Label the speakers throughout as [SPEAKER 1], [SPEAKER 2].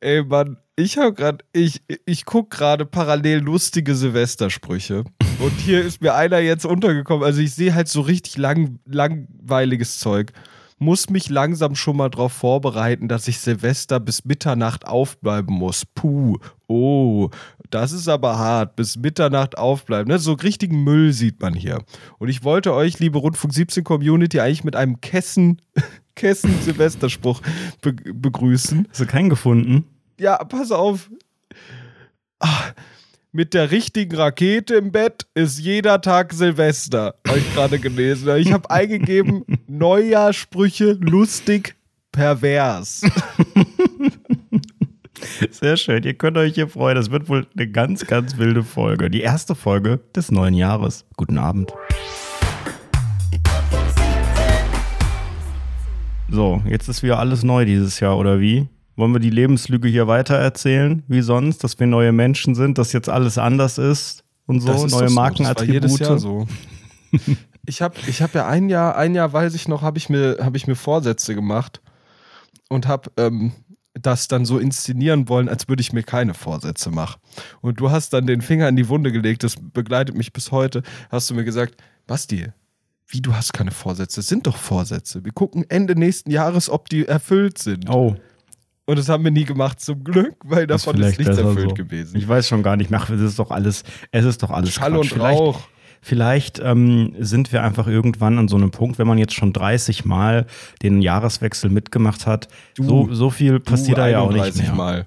[SPEAKER 1] Ey, Mann, ich habe gerade, ich, ich gucke gerade parallel lustige Silvestersprüche. Und hier ist mir einer jetzt untergekommen. Also ich sehe halt so richtig lang, langweiliges Zeug. Muss mich langsam schon mal darauf vorbereiten, dass ich Silvester bis Mitternacht aufbleiben muss. Puh, oh, das ist aber hart. Bis Mitternacht aufbleiben. Ne? So richtigen Müll sieht man hier. Und ich wollte euch, liebe Rundfunk 17 Community, eigentlich mit einem Kessen, Kessen Silvesterspruch be begrüßen.
[SPEAKER 2] Hast du keinen gefunden?
[SPEAKER 1] Ja, pass auf. Ach, mit der richtigen Rakete im Bett ist jeder Tag Silvester. Habe ich gerade gelesen. Ich habe eingegeben, Neujahrsprüche lustig pervers.
[SPEAKER 2] Sehr schön. Ihr könnt euch hier freuen. Das wird wohl eine ganz, ganz wilde Folge. Die erste Folge des neuen Jahres. Guten Abend. So, jetzt ist wieder alles neu dieses Jahr, oder wie? Wollen wir die Lebenslüge hier weiter erzählen, wie sonst, dass wir neue Menschen sind, dass jetzt alles anders ist und so, neue
[SPEAKER 1] so.
[SPEAKER 2] Markenattribute?
[SPEAKER 1] Das war jedes Jahr so. ich habe ich hab ja ein Jahr, ein Jahr weiß ich noch, habe ich, mir, hab ich mir Vorsätze gemacht und habe ähm, das dann so inszenieren wollen, als würde ich mir keine Vorsätze machen. Und du hast dann den Finger in die Wunde gelegt, das begleitet mich bis heute. Hast du mir gesagt, Basti, wie du hast keine Vorsätze? Das sind doch Vorsätze. Wir gucken Ende nächsten Jahres, ob die erfüllt sind.
[SPEAKER 2] Oh.
[SPEAKER 1] Und das haben wir nie gemacht, zum Glück, weil davon ist, ist nichts erfüllt so. gewesen.
[SPEAKER 2] Ich weiß schon gar nicht mehr. Es ist doch alles, es ist doch alles
[SPEAKER 1] Schall Quatsch. und Rauch.
[SPEAKER 2] Vielleicht ähm, sind wir einfach irgendwann an so einem Punkt, wenn man jetzt schon 30 Mal den Jahreswechsel mitgemacht hat, du, so, so viel passiert da ja auch nicht mehr. Mal.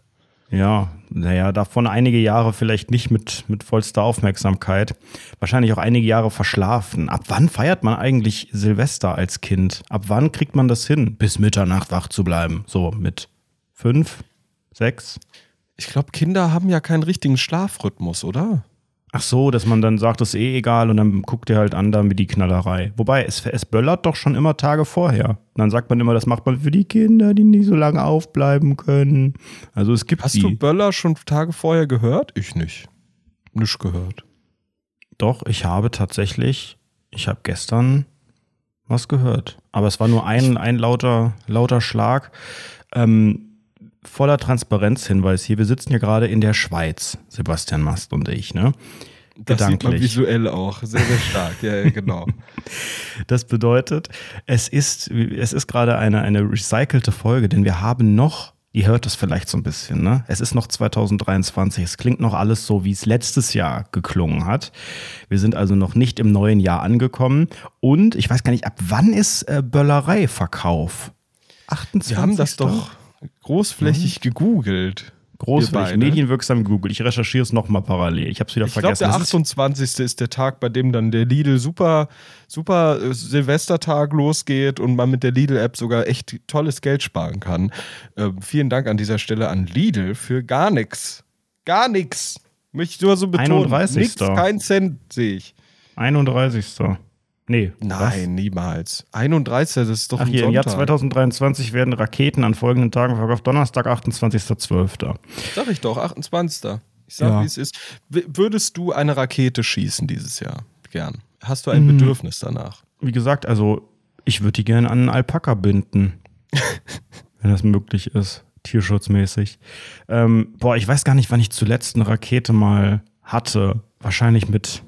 [SPEAKER 2] Ja, naja, davon einige Jahre vielleicht nicht mit, mit vollster Aufmerksamkeit. Wahrscheinlich auch einige Jahre verschlafen. Ab wann feiert man eigentlich Silvester als Kind? Ab wann kriegt man das hin, bis Mitternacht wach zu bleiben? So mit fünf, sechs?
[SPEAKER 1] Ich glaube, Kinder haben ja keinen richtigen Schlafrhythmus, oder?
[SPEAKER 2] Ach so, dass man dann sagt, das ist eh egal und dann guckt ihr halt an damit die Knallerei. Wobei, es, es böllert doch schon immer Tage vorher. Und dann sagt man immer, das macht man für die Kinder, die nicht so lange aufbleiben können. Also es gibt
[SPEAKER 1] Hast
[SPEAKER 2] die.
[SPEAKER 1] du Böller schon Tage vorher gehört? Ich nicht. Nicht gehört.
[SPEAKER 2] Doch, ich habe tatsächlich, ich habe gestern was gehört. Aber es war nur ein, ein lauter, lauter Schlag. Ähm, voller Transparenzhinweis hier. Wir sitzen ja gerade in der Schweiz, Sebastian Mast und ich, ne?
[SPEAKER 1] Das Gedanklich. sieht man visuell auch. Sehr, sehr stark. ja, genau.
[SPEAKER 2] Das bedeutet, es ist, es ist gerade eine, eine recycelte Folge, denn wir haben noch, ihr hört das vielleicht so ein bisschen, ne? Es ist noch 2023. Es klingt noch alles so, wie es letztes Jahr geklungen hat. Wir sind also noch nicht im neuen Jahr angekommen. Und ich weiß gar nicht, ab wann ist äh, Böllerei-Verkauf?
[SPEAKER 1] 28. Wir haben das doch großflächig mhm. gegoogelt.
[SPEAKER 2] Großflächig, medienwirksam gegoogelt. Ich recherchiere es nochmal parallel. Ich habe es wieder ich vergessen.
[SPEAKER 1] Ich glaube, der 28. ist der Tag, bei dem dann der Lidl super, super äh, Silvestertag losgeht und man mit der Lidl-App sogar echt tolles Geld sparen kann. Ähm, vielen Dank an dieser Stelle an Lidl für gar nichts. Gar nichts. Möchte ich nur so betonen.
[SPEAKER 2] 31. Nix,
[SPEAKER 1] kein Cent sehe ich.
[SPEAKER 2] 31. Nee.
[SPEAKER 1] Nein, was? niemals. 31, das ist doch
[SPEAKER 2] Ach, ein hier, Sonntag. Im Jahr 2023 werden Raketen an folgenden Tagen verkauft. Donnerstag, 28.12.
[SPEAKER 1] Sag ich doch, 28. Ich sag, ja. wie es ist. würdest du eine Rakete schießen dieses Jahr? Gern. Hast du ein hm. Bedürfnis danach?
[SPEAKER 2] Wie gesagt, also ich würde die gerne an einen Alpaka binden. wenn das möglich ist. Tierschutzmäßig. Ähm, boah, ich weiß gar nicht, wann ich zuletzt eine Rakete mal hatte. Wahrscheinlich mit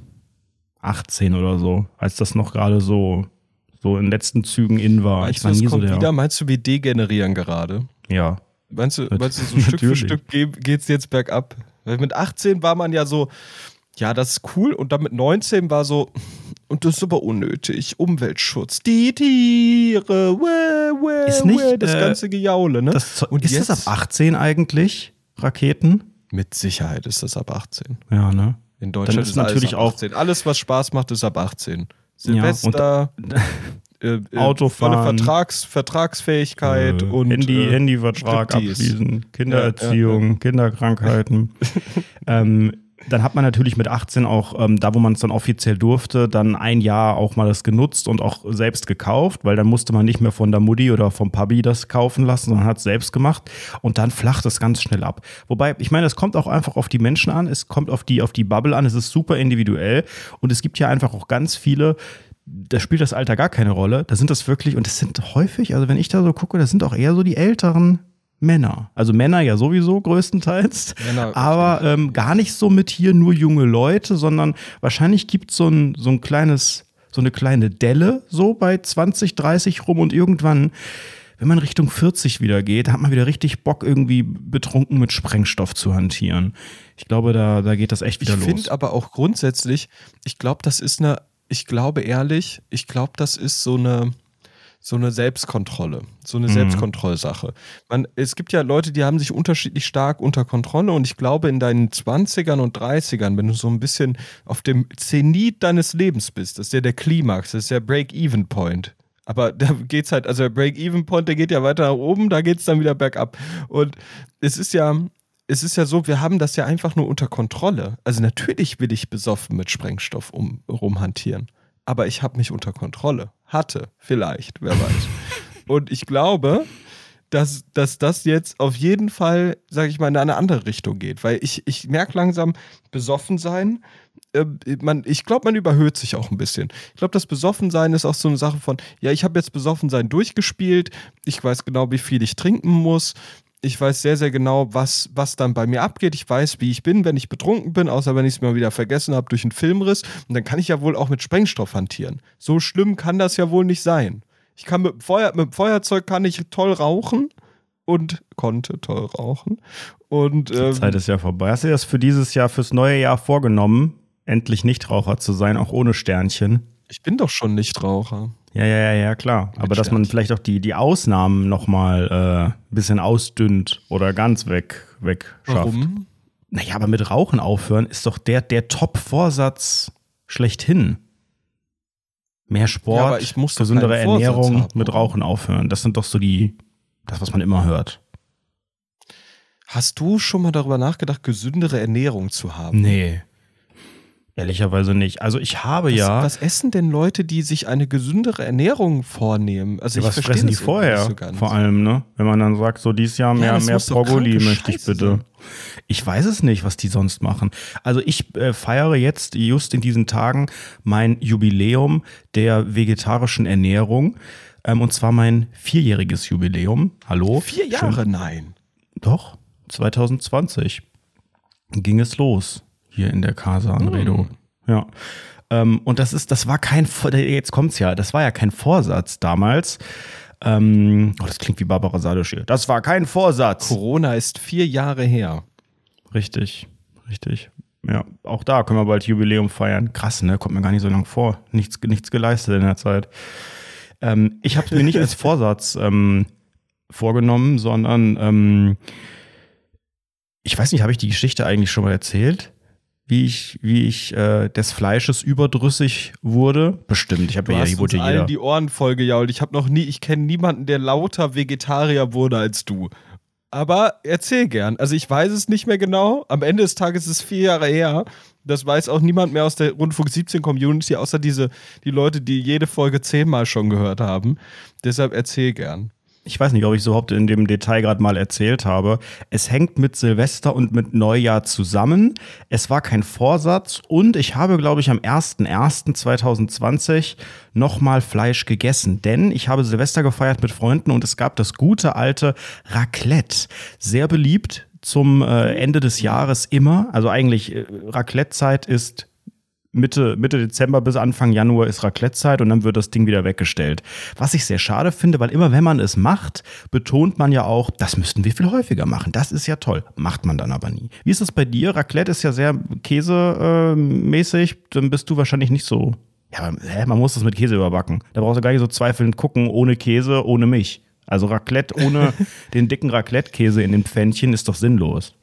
[SPEAKER 2] 18 oder so, als das noch gerade so, so in letzten Zügen in war.
[SPEAKER 1] Meinst ich war du, nie kommt so der. Wieder? Meinst du, wir degenerieren gerade?
[SPEAKER 2] Ja.
[SPEAKER 1] Meinst du, meinst du so Stück für Stück geht es jetzt bergab? Weil mit 18 war man ja so, ja, das ist cool. Und dann mit 19 war so, und das ist aber unnötig. Umweltschutz, die Tiere, weh, weh,
[SPEAKER 2] ist nicht, weh,
[SPEAKER 1] das
[SPEAKER 2] äh,
[SPEAKER 1] ganze Gejaule, ne?
[SPEAKER 2] Das, und ist jetzt, das ab 18 eigentlich, Raketen?
[SPEAKER 1] Mit Sicherheit ist das ab 18.
[SPEAKER 2] Ja, ne?
[SPEAKER 1] In Deutschland
[SPEAKER 2] ist, ist natürlich
[SPEAKER 1] alles auch alles, was Spaß macht, ist ab 18. Silvester,
[SPEAKER 2] ja, äh, äh, Autofahren,
[SPEAKER 1] Vertrags, Vertragsfähigkeit äh, und
[SPEAKER 2] Handy, äh, Handyvertrag abschließen, Kindererziehung, ja, ja, Kinderkrankheiten. ähm, dann hat man natürlich mit 18 auch, ähm, da wo man es dann offiziell durfte, dann ein Jahr auch mal das genutzt und auch selbst gekauft, weil dann musste man nicht mehr von der Mutti oder vom Papi das kaufen lassen, sondern hat es selbst gemacht und dann flacht es ganz schnell ab. Wobei, ich meine, es kommt auch einfach auf die Menschen an, es kommt auf die, auf die Bubble an, es ist super individuell und es gibt ja einfach auch ganz viele, da spielt das Alter gar keine Rolle. Da sind das wirklich, und das sind häufig, also wenn ich da so gucke, das sind auch eher so die älteren Männer. Also Männer ja sowieso größtenteils, Männer, aber ähm, gar nicht so mit hier nur junge Leute, sondern wahrscheinlich gibt es so ein, so ein kleines, so eine kleine Delle so bei 20, 30 rum und irgendwann, wenn man Richtung 40 wieder geht, hat man wieder richtig Bock, irgendwie betrunken mit Sprengstoff zu hantieren. Ich glaube, da, da geht das echt wieder
[SPEAKER 1] ich
[SPEAKER 2] los.
[SPEAKER 1] Ich finde aber auch grundsätzlich, ich glaube, das ist eine, ich glaube ehrlich, ich glaube, das ist so eine, so eine Selbstkontrolle, so eine mhm. Selbstkontrollsache. Man, es gibt ja Leute, die haben sich unterschiedlich stark unter Kontrolle und ich glaube, in deinen 20ern und 30ern, wenn du so ein bisschen auf dem Zenit deines Lebens bist, das ist ja der Klimax, das ist der Break-Even-Point. Aber da geht's halt, also der Break-Even-Point, der geht ja weiter nach oben, da geht's dann wieder bergab. Und es ist ja, es ist ja so, wir haben das ja einfach nur unter Kontrolle. Also natürlich will ich besoffen mit Sprengstoff um, rumhantieren aber ich habe mich unter Kontrolle. Hatte, vielleicht, wer weiß. Und ich glaube, dass, dass das jetzt auf jeden Fall, sage ich mal, in eine andere Richtung geht. Weil ich, ich merke langsam, besoffen sein, äh, man, ich glaube, man überhöht sich auch ein bisschen. Ich glaube, das Besoffensein ist auch so eine Sache von, ja, ich habe jetzt Besoffensein durchgespielt, ich weiß genau, wie viel ich trinken muss, ich weiß sehr, sehr genau, was, was dann bei mir abgeht. Ich weiß, wie ich bin, wenn ich betrunken bin, außer wenn ich es mal wieder vergessen habe durch einen Filmriss. Und dann kann ich ja wohl auch mit Sprengstoff hantieren. So schlimm kann das ja wohl nicht sein. Ich kann mit, Feuer, mit dem Feuerzeug kann ich toll rauchen und konnte toll rauchen. Und,
[SPEAKER 2] ähm, Die Zeit ist ja vorbei. Hast du das für dieses Jahr, fürs neue Jahr vorgenommen, endlich Nichtraucher zu sein, auch ohne Sternchen?
[SPEAKER 1] Ich bin doch schon Nichtraucher.
[SPEAKER 2] Ja, ja, ja, ja, klar. Mit Aber dass man vielleicht auch die, die Ausnahmen nochmal äh, ein bisschen ausdünnt oder ganz weg, weg schafft. Warum? Naja, aber mit Rauchen aufhören ist doch der, der Top-Vorsatz schlechthin. Mehr Sport, ja, gesündere Ernährung, mit Rauchen aufhören. Das sind doch so die, das, was man immer hört.
[SPEAKER 1] Hast du schon mal darüber nachgedacht, gesündere Ernährung zu haben?
[SPEAKER 2] Nee. Ehrlicherweise nicht. Also ich habe
[SPEAKER 1] was,
[SPEAKER 2] ja.
[SPEAKER 1] Was essen denn Leute, die sich eine gesündere Ernährung vornehmen? Also
[SPEAKER 2] ja,
[SPEAKER 1] ich
[SPEAKER 2] was fressen die vorher? So vor allem, ne? Wenn man dann sagt, so dieses Jahr mehr, ja, mehr Brokkoli möchte ich bitte. Sein. Ich weiß es nicht, was die sonst machen. Also ich äh, feiere jetzt just in diesen Tagen mein Jubiläum der vegetarischen Ernährung. Ähm, und zwar mein vierjähriges Jubiläum. Hallo?
[SPEAKER 1] Vier Jahre? Schön. Nein.
[SPEAKER 2] Doch, 2020 ging es los hier in der Casa Anredo. Mhm. Ja. Ähm, und das ist, das war kein, jetzt kommt's ja, das war ja kein Vorsatz damals. Ähm, oh, das klingt wie Barbara Salisch hier. Das war kein Vorsatz.
[SPEAKER 1] Corona ist vier Jahre her.
[SPEAKER 2] Richtig, richtig. Ja, auch da können wir bald Jubiläum feiern. Krass, ne? Kommt mir gar nicht so lang vor. Nichts, nichts geleistet in der Zeit. Ähm, ich habe es mir nicht als Vorsatz ähm, vorgenommen, sondern ähm, ich weiß nicht, habe ich die Geschichte eigentlich schon mal erzählt? Wie ich, wie ich äh, des Fleisches überdrüssig wurde. Bestimmt, ich habe ja
[SPEAKER 1] die wurde jeder. die Ohren voll gejault. Ich habe noch nie, ich kenne niemanden, der lauter Vegetarier wurde als du. Aber erzähl gern. Also ich weiß es nicht mehr genau. Am Ende des Tages ist es vier Jahre her. Das weiß auch niemand mehr aus der Rundfunk 17 Community, außer diese, die Leute, die jede Folge zehnmal schon gehört haben. Deshalb erzähl gern
[SPEAKER 2] ich weiß nicht, ob ich es überhaupt in dem Detail gerade mal erzählt habe. Es hängt mit Silvester und mit Neujahr zusammen. Es war kein Vorsatz und ich habe, glaube ich, am 01.01.2020 nochmal Fleisch gegessen, denn ich habe Silvester gefeiert mit Freunden und es gab das gute alte Raclette. Sehr beliebt zum äh, Ende des Jahres immer. Also eigentlich äh, Raclette-Zeit ist Mitte, Mitte Dezember bis Anfang Januar ist Raclette-Zeit und dann wird das Ding wieder weggestellt. Was ich sehr schade finde, weil immer wenn man es macht, betont man ja auch, das müssten wir viel häufiger machen. Das ist ja toll. Macht man dann aber nie. Wie ist das bei dir? Raclette ist ja sehr käsemäßig. dann bist du wahrscheinlich nicht so. Ja, man muss das mit Käse überbacken. Da brauchst du gar nicht so zweifelnd gucken, ohne Käse, ohne Milch. Also Raclette ohne den dicken Raclette-Käse in den Pfännchen ist doch sinnlos.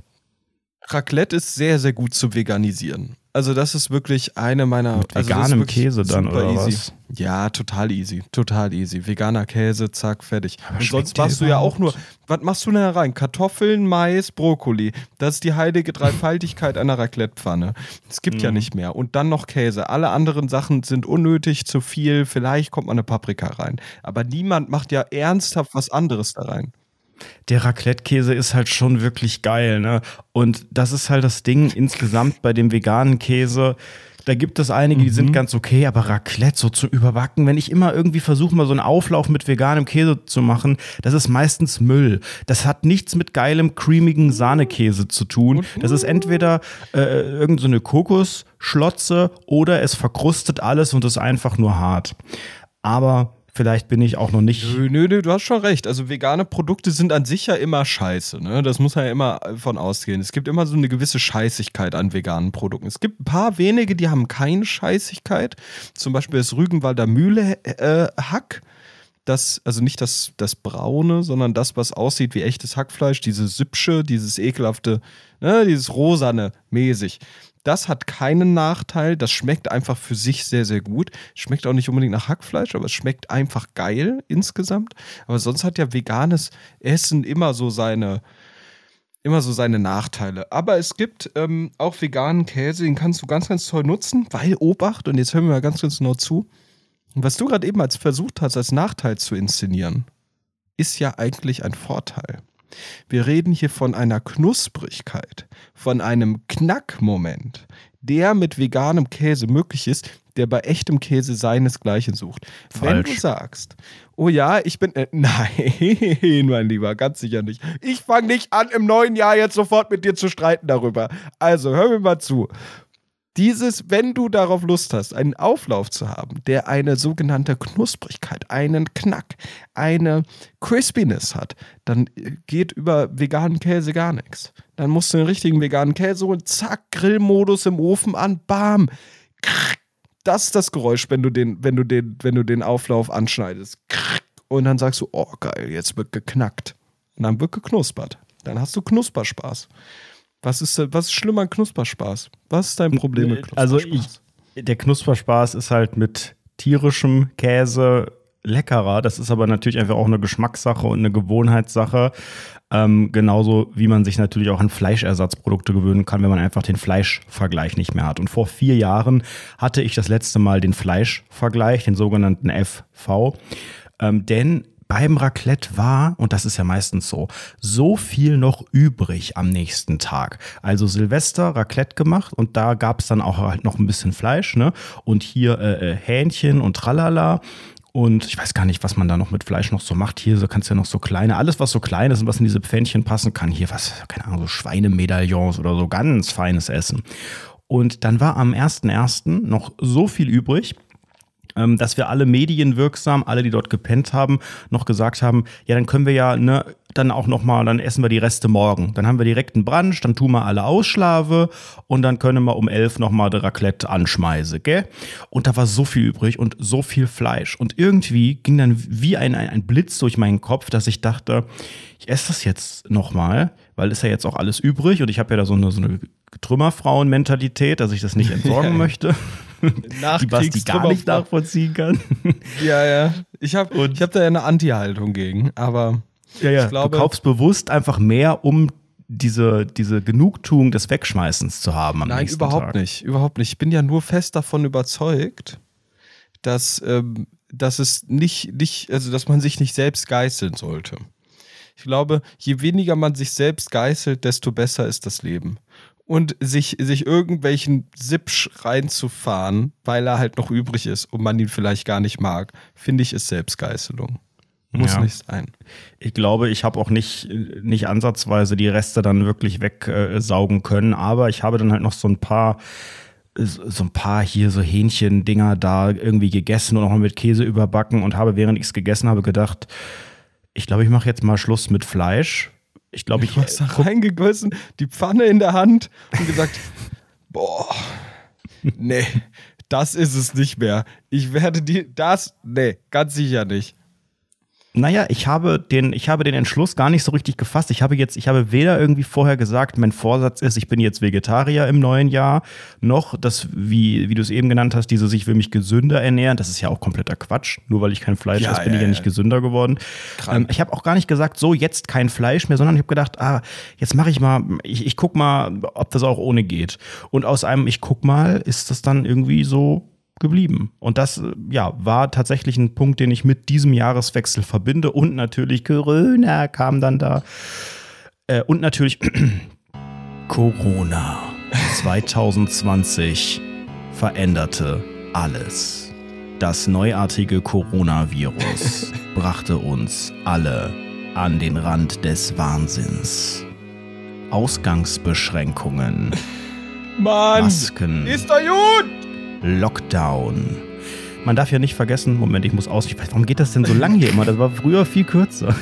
[SPEAKER 1] Raclette ist sehr, sehr gut zu veganisieren. Also das ist wirklich eine meiner
[SPEAKER 2] Mit also veganem Käse dann oder easy. was?
[SPEAKER 1] Ja, total easy, total easy. Veganer Käse, zack, fertig. Aber Und sonst machst du ja auch nur, was machst du denn da rein? Kartoffeln, Mais, Brokkoli. Das ist die heilige Dreifaltigkeit einer Raclettepfanne. Es gibt mhm. ja nicht mehr. Und dann noch Käse. Alle anderen Sachen sind unnötig, zu viel. Vielleicht kommt mal eine Paprika rein. Aber niemand macht ja ernsthaft was anderes da rein
[SPEAKER 2] der Raclette-Käse ist halt schon wirklich geil, ne? Und das ist halt das Ding insgesamt bei dem veganen Käse. Da gibt es einige, die mhm. sind ganz okay, aber Raclette so zu überbacken, wenn ich immer irgendwie versuche, mal so einen Auflauf mit veganem Käse zu machen, das ist meistens Müll. Das hat nichts mit geilem, creamigen Sahnekäse zu tun. Das ist entweder äh, irgendeine so Kokosschlotze oder es verkrustet alles und ist einfach nur hart. Aber Vielleicht bin ich auch noch nicht.
[SPEAKER 1] Nö, nö, nö, du hast schon recht. Also vegane Produkte sind an sich ja immer scheiße. Ne? Das muss man ja immer von ausgehen. Es gibt immer so eine gewisse Scheißigkeit an veganen Produkten. Es gibt ein paar wenige, die haben keine Scheißigkeit. Zum Beispiel das Rügenwalder Mühle äh. Das, also nicht das, das Braune, sondern das, was aussieht wie echtes Hackfleisch, diese Süppsche, dieses ekelhafte, ne, dieses rosane mäßig. Das hat keinen Nachteil. Das schmeckt einfach für sich sehr, sehr gut. Schmeckt auch nicht unbedingt nach Hackfleisch, aber es schmeckt einfach geil insgesamt. Aber sonst hat ja veganes Essen immer so seine, immer so seine Nachteile. Aber es gibt ähm, auch veganen Käse, den kannst du ganz, ganz toll nutzen, weil Obacht, und jetzt hören wir mal ganz, ganz genau zu. Was du gerade eben als versucht hast, als Nachteil zu inszenieren, ist ja eigentlich ein Vorteil. Wir reden hier von einer Knusprigkeit, von einem Knackmoment, der mit veganem Käse möglich ist, der bei echtem Käse seinesgleichen sucht. Falsch. Wenn du sagst, oh ja, ich bin. Äh, nein, mein Lieber, ganz sicher nicht. Ich fange nicht an, im neuen Jahr jetzt sofort mit dir zu streiten darüber. Also, hör mir mal zu dieses, wenn du darauf Lust hast, einen Auflauf zu haben, der eine sogenannte Knusprigkeit, einen Knack, eine Crispiness hat, dann geht über veganen Käse gar nichts. Dann musst du den richtigen veganen Käse holen, zack, Grillmodus im Ofen an, bam. Das ist das Geräusch, wenn du den, wenn du den, wenn du den Auflauf anschneidest. Und dann sagst du, oh geil, jetzt wird geknackt. Und dann wird geknuspert. Dann hast du Knusperspaß. Was ist, was ist schlimm an Knusperspaß? Was ist dein Problem mit
[SPEAKER 2] Knusperspaß? Also ich, der Knusperspaß ist halt mit tierischem Käse leckerer. Das ist aber natürlich einfach auch eine Geschmackssache und eine Gewohnheitssache. Ähm, genauso wie man sich natürlich auch an Fleischersatzprodukte gewöhnen kann, wenn man einfach den Fleischvergleich nicht mehr hat. Und vor vier Jahren hatte ich das letzte Mal den Fleischvergleich, den sogenannten FV. Ähm, denn beim Raclette war, und das ist ja meistens so, so viel noch übrig am nächsten Tag. Also Silvester Raclette gemacht und da gab es dann auch halt noch ein bisschen Fleisch, ne? Und hier äh, äh, Hähnchen und tralala. Und ich weiß gar nicht, was man da noch mit Fleisch noch so macht. Hier so kannst du ja noch so kleine, alles was so klein ist und was in diese Pfännchen passen kann. Hier was, keine Ahnung, so Schweinemedaillons oder so ganz feines Essen. Und dann war am 1.1. noch so viel übrig dass wir alle medienwirksam, alle, die dort gepennt haben, noch gesagt haben, ja, dann können wir ja ne, dann auch noch mal, dann essen wir die Reste morgen. Dann haben wir direkt einen Brunch, dann tun wir alle Ausschlafe und dann können wir um elf noch mal der Raclette anschmeißen, gell? Und da war so viel übrig und so viel Fleisch. Und irgendwie ging dann wie ein, ein, Blitz durch meinen Kopf, dass ich dachte, ich esse das jetzt noch mal, weil ist ja jetzt auch alles übrig und ich habe ja da so eine, so eine Trümmerfrauen-Mentalität, dass ich das nicht entsorgen möchte. Die Basti gar nicht nachvollziehen kann.
[SPEAKER 1] Ja, ja. Ich habe hab da ja eine Anti-Haltung gegen, aber
[SPEAKER 2] ja, ja. Glaube, du kaufst bewusst einfach mehr, um diese, diese Genugtuung des Wegschmeißens zu haben am
[SPEAKER 1] Nein,
[SPEAKER 2] nächsten
[SPEAKER 1] überhaupt
[SPEAKER 2] Tag.
[SPEAKER 1] nicht. Überhaupt nicht. Ich bin ja nur fest davon überzeugt, dass, ähm, dass es nicht, nicht, also dass man sich nicht selbst geißeln sollte. Ich glaube, je weniger man sich selbst geißelt, desto besser ist das Leben und sich, sich irgendwelchen Sipsch reinzufahren, weil er halt noch übrig ist und man ihn vielleicht gar nicht mag, finde ich, ist Selbstgeißelung. Muss ja. nicht sein.
[SPEAKER 2] Ich glaube, ich habe auch nicht, nicht ansatzweise die Reste dann wirklich wegsaugen äh, können, aber ich habe dann halt noch so ein paar so ein paar hier so Hähnchen-Dinger da irgendwie gegessen und auch mit Käse überbacken und habe, während ich es gegessen habe, gedacht, ich glaube, ich mache jetzt mal Schluss mit Fleisch, ich glaube, ich.
[SPEAKER 1] Du hast da reingegossen, die Pfanne in der Hand und gesagt: Boah, nee, das ist es nicht mehr. Ich werde die, das, nee, ganz sicher nicht.
[SPEAKER 2] Naja, ich habe den, ich habe den Entschluss gar nicht so richtig gefasst. Ich habe jetzt, ich habe weder irgendwie vorher gesagt, mein Vorsatz ist, ich bin jetzt Vegetarier im neuen Jahr, noch das, wie, wie du es eben genannt hast, dieses, ich will mich gesünder ernähren. Das ist ja auch kompletter Quatsch. Nur weil ich kein Fleisch ja, esse, bin ja, ich ja nicht gesünder geworden. Ähm, ich habe auch gar nicht gesagt, so jetzt kein Fleisch mehr, sondern ich habe gedacht, ah, jetzt mache ich mal, ich, ich guck mal, ob das auch ohne geht. Und aus einem, ich guck mal, ist das dann irgendwie so geblieben. Und das äh, ja, war tatsächlich ein Punkt, den ich mit diesem Jahreswechsel verbinde. Und natürlich Corona kam dann da. Äh, und natürlich Corona 2020 veränderte alles. Das neuartige Coronavirus brachte uns alle an den Rand des Wahnsinns. Ausgangsbeschränkungen.
[SPEAKER 1] Mann,
[SPEAKER 2] Masken.
[SPEAKER 1] Ist doch gut!
[SPEAKER 2] Lockdown. Man darf ja nicht vergessen, Moment, ich muss aus. Ich weiß, warum geht das denn so lang hier immer? Das war früher viel kürzer.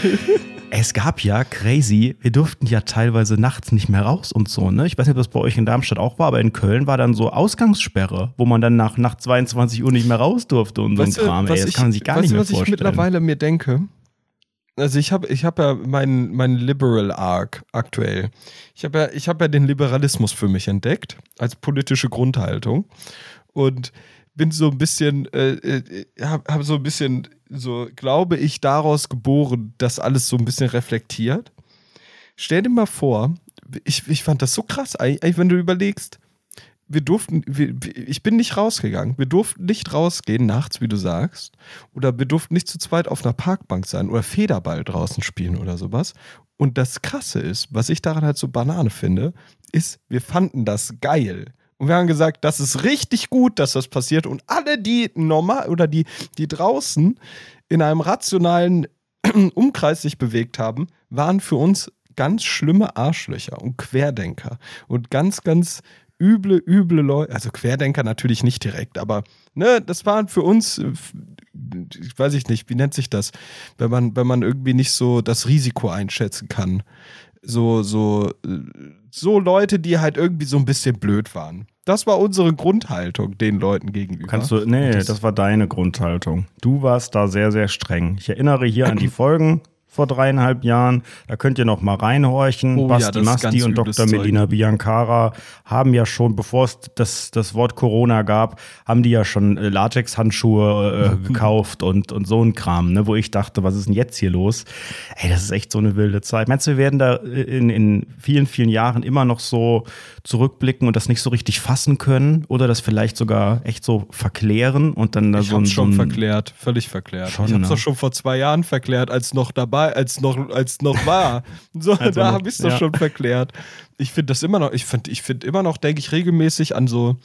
[SPEAKER 2] es gab ja crazy, wir durften ja teilweise nachts nicht mehr raus und so, ne? Ich weiß nicht, ob das bei euch in Darmstadt auch war, aber in Köln war dann so Ausgangssperre, wo man dann nach, nach 22 Uhr nicht mehr raus durfte und so ein Kram. Ey, das ich, kann man sich gar nicht mehr vorstellen. Was ich
[SPEAKER 1] mittlerweile mir denke, also ich habe ich hab ja meinen mein Liberal Arc aktuell. Ich habe ja, hab ja den Liberalismus für mich entdeckt als politische Grundhaltung und bin so ein bisschen, äh, äh habe hab so ein bisschen, so glaube ich, daraus geboren, dass alles so ein bisschen reflektiert. Stell dir mal vor, ich, ich fand das so krass, eigentlich, wenn du überlegst, wir durften, wir, ich bin nicht rausgegangen. Wir durften nicht rausgehen nachts, wie du sagst. Oder wir durften nicht zu zweit auf einer Parkbank sein oder Federball draußen spielen oder sowas. Und das Krasse ist, was ich daran halt so Banane finde, ist, wir fanden das geil. Und wir haben gesagt, das ist richtig gut, dass das passiert. Und alle, die normal oder die, die draußen in einem rationalen Umkreis sich bewegt haben, waren für uns ganz schlimme Arschlöcher und Querdenker und ganz, ganz üble, üble Leute, also Querdenker natürlich nicht direkt, aber ne, das waren für uns, ich weiß ich nicht, wie nennt sich das, wenn man, wenn man irgendwie nicht so das Risiko einschätzen kann. So, so, so Leute, die halt irgendwie so ein bisschen blöd waren. Das war unsere Grundhaltung den Leuten gegenüber.
[SPEAKER 2] Kannst du, nee, das, das war deine Grundhaltung. Du warst da sehr, sehr streng. Ich erinnere hier an die Folgen vor dreieinhalb Jahren. Da könnt ihr noch mal reinhorchen. Oh, Basti ja, Masti und Dr. Melina Biancara haben ja schon, bevor es das, das Wort Corona gab, haben die ja schon äh, Latex-Handschuhe äh, gekauft und, und so ein Kram, ne, wo ich dachte, was ist denn jetzt hier los? Ey, das ist echt so eine wilde Zeit. Meinst du, wir werden da äh, in, in vielen, vielen Jahren immer noch so zurückblicken und das nicht so richtig fassen können oder das vielleicht sogar echt so verklären und dann da
[SPEAKER 1] ich
[SPEAKER 2] so ein.
[SPEAKER 1] schon so ein, verklärt, völlig verklärt. Schon, ich hab's ne? doch schon vor zwei Jahren verklärt, als noch dabei, als noch, als noch war. So, also da habe ich es doch ja. schon verklärt. Ich finde das immer noch, ich finde ich find immer noch, denke ich, regelmäßig an so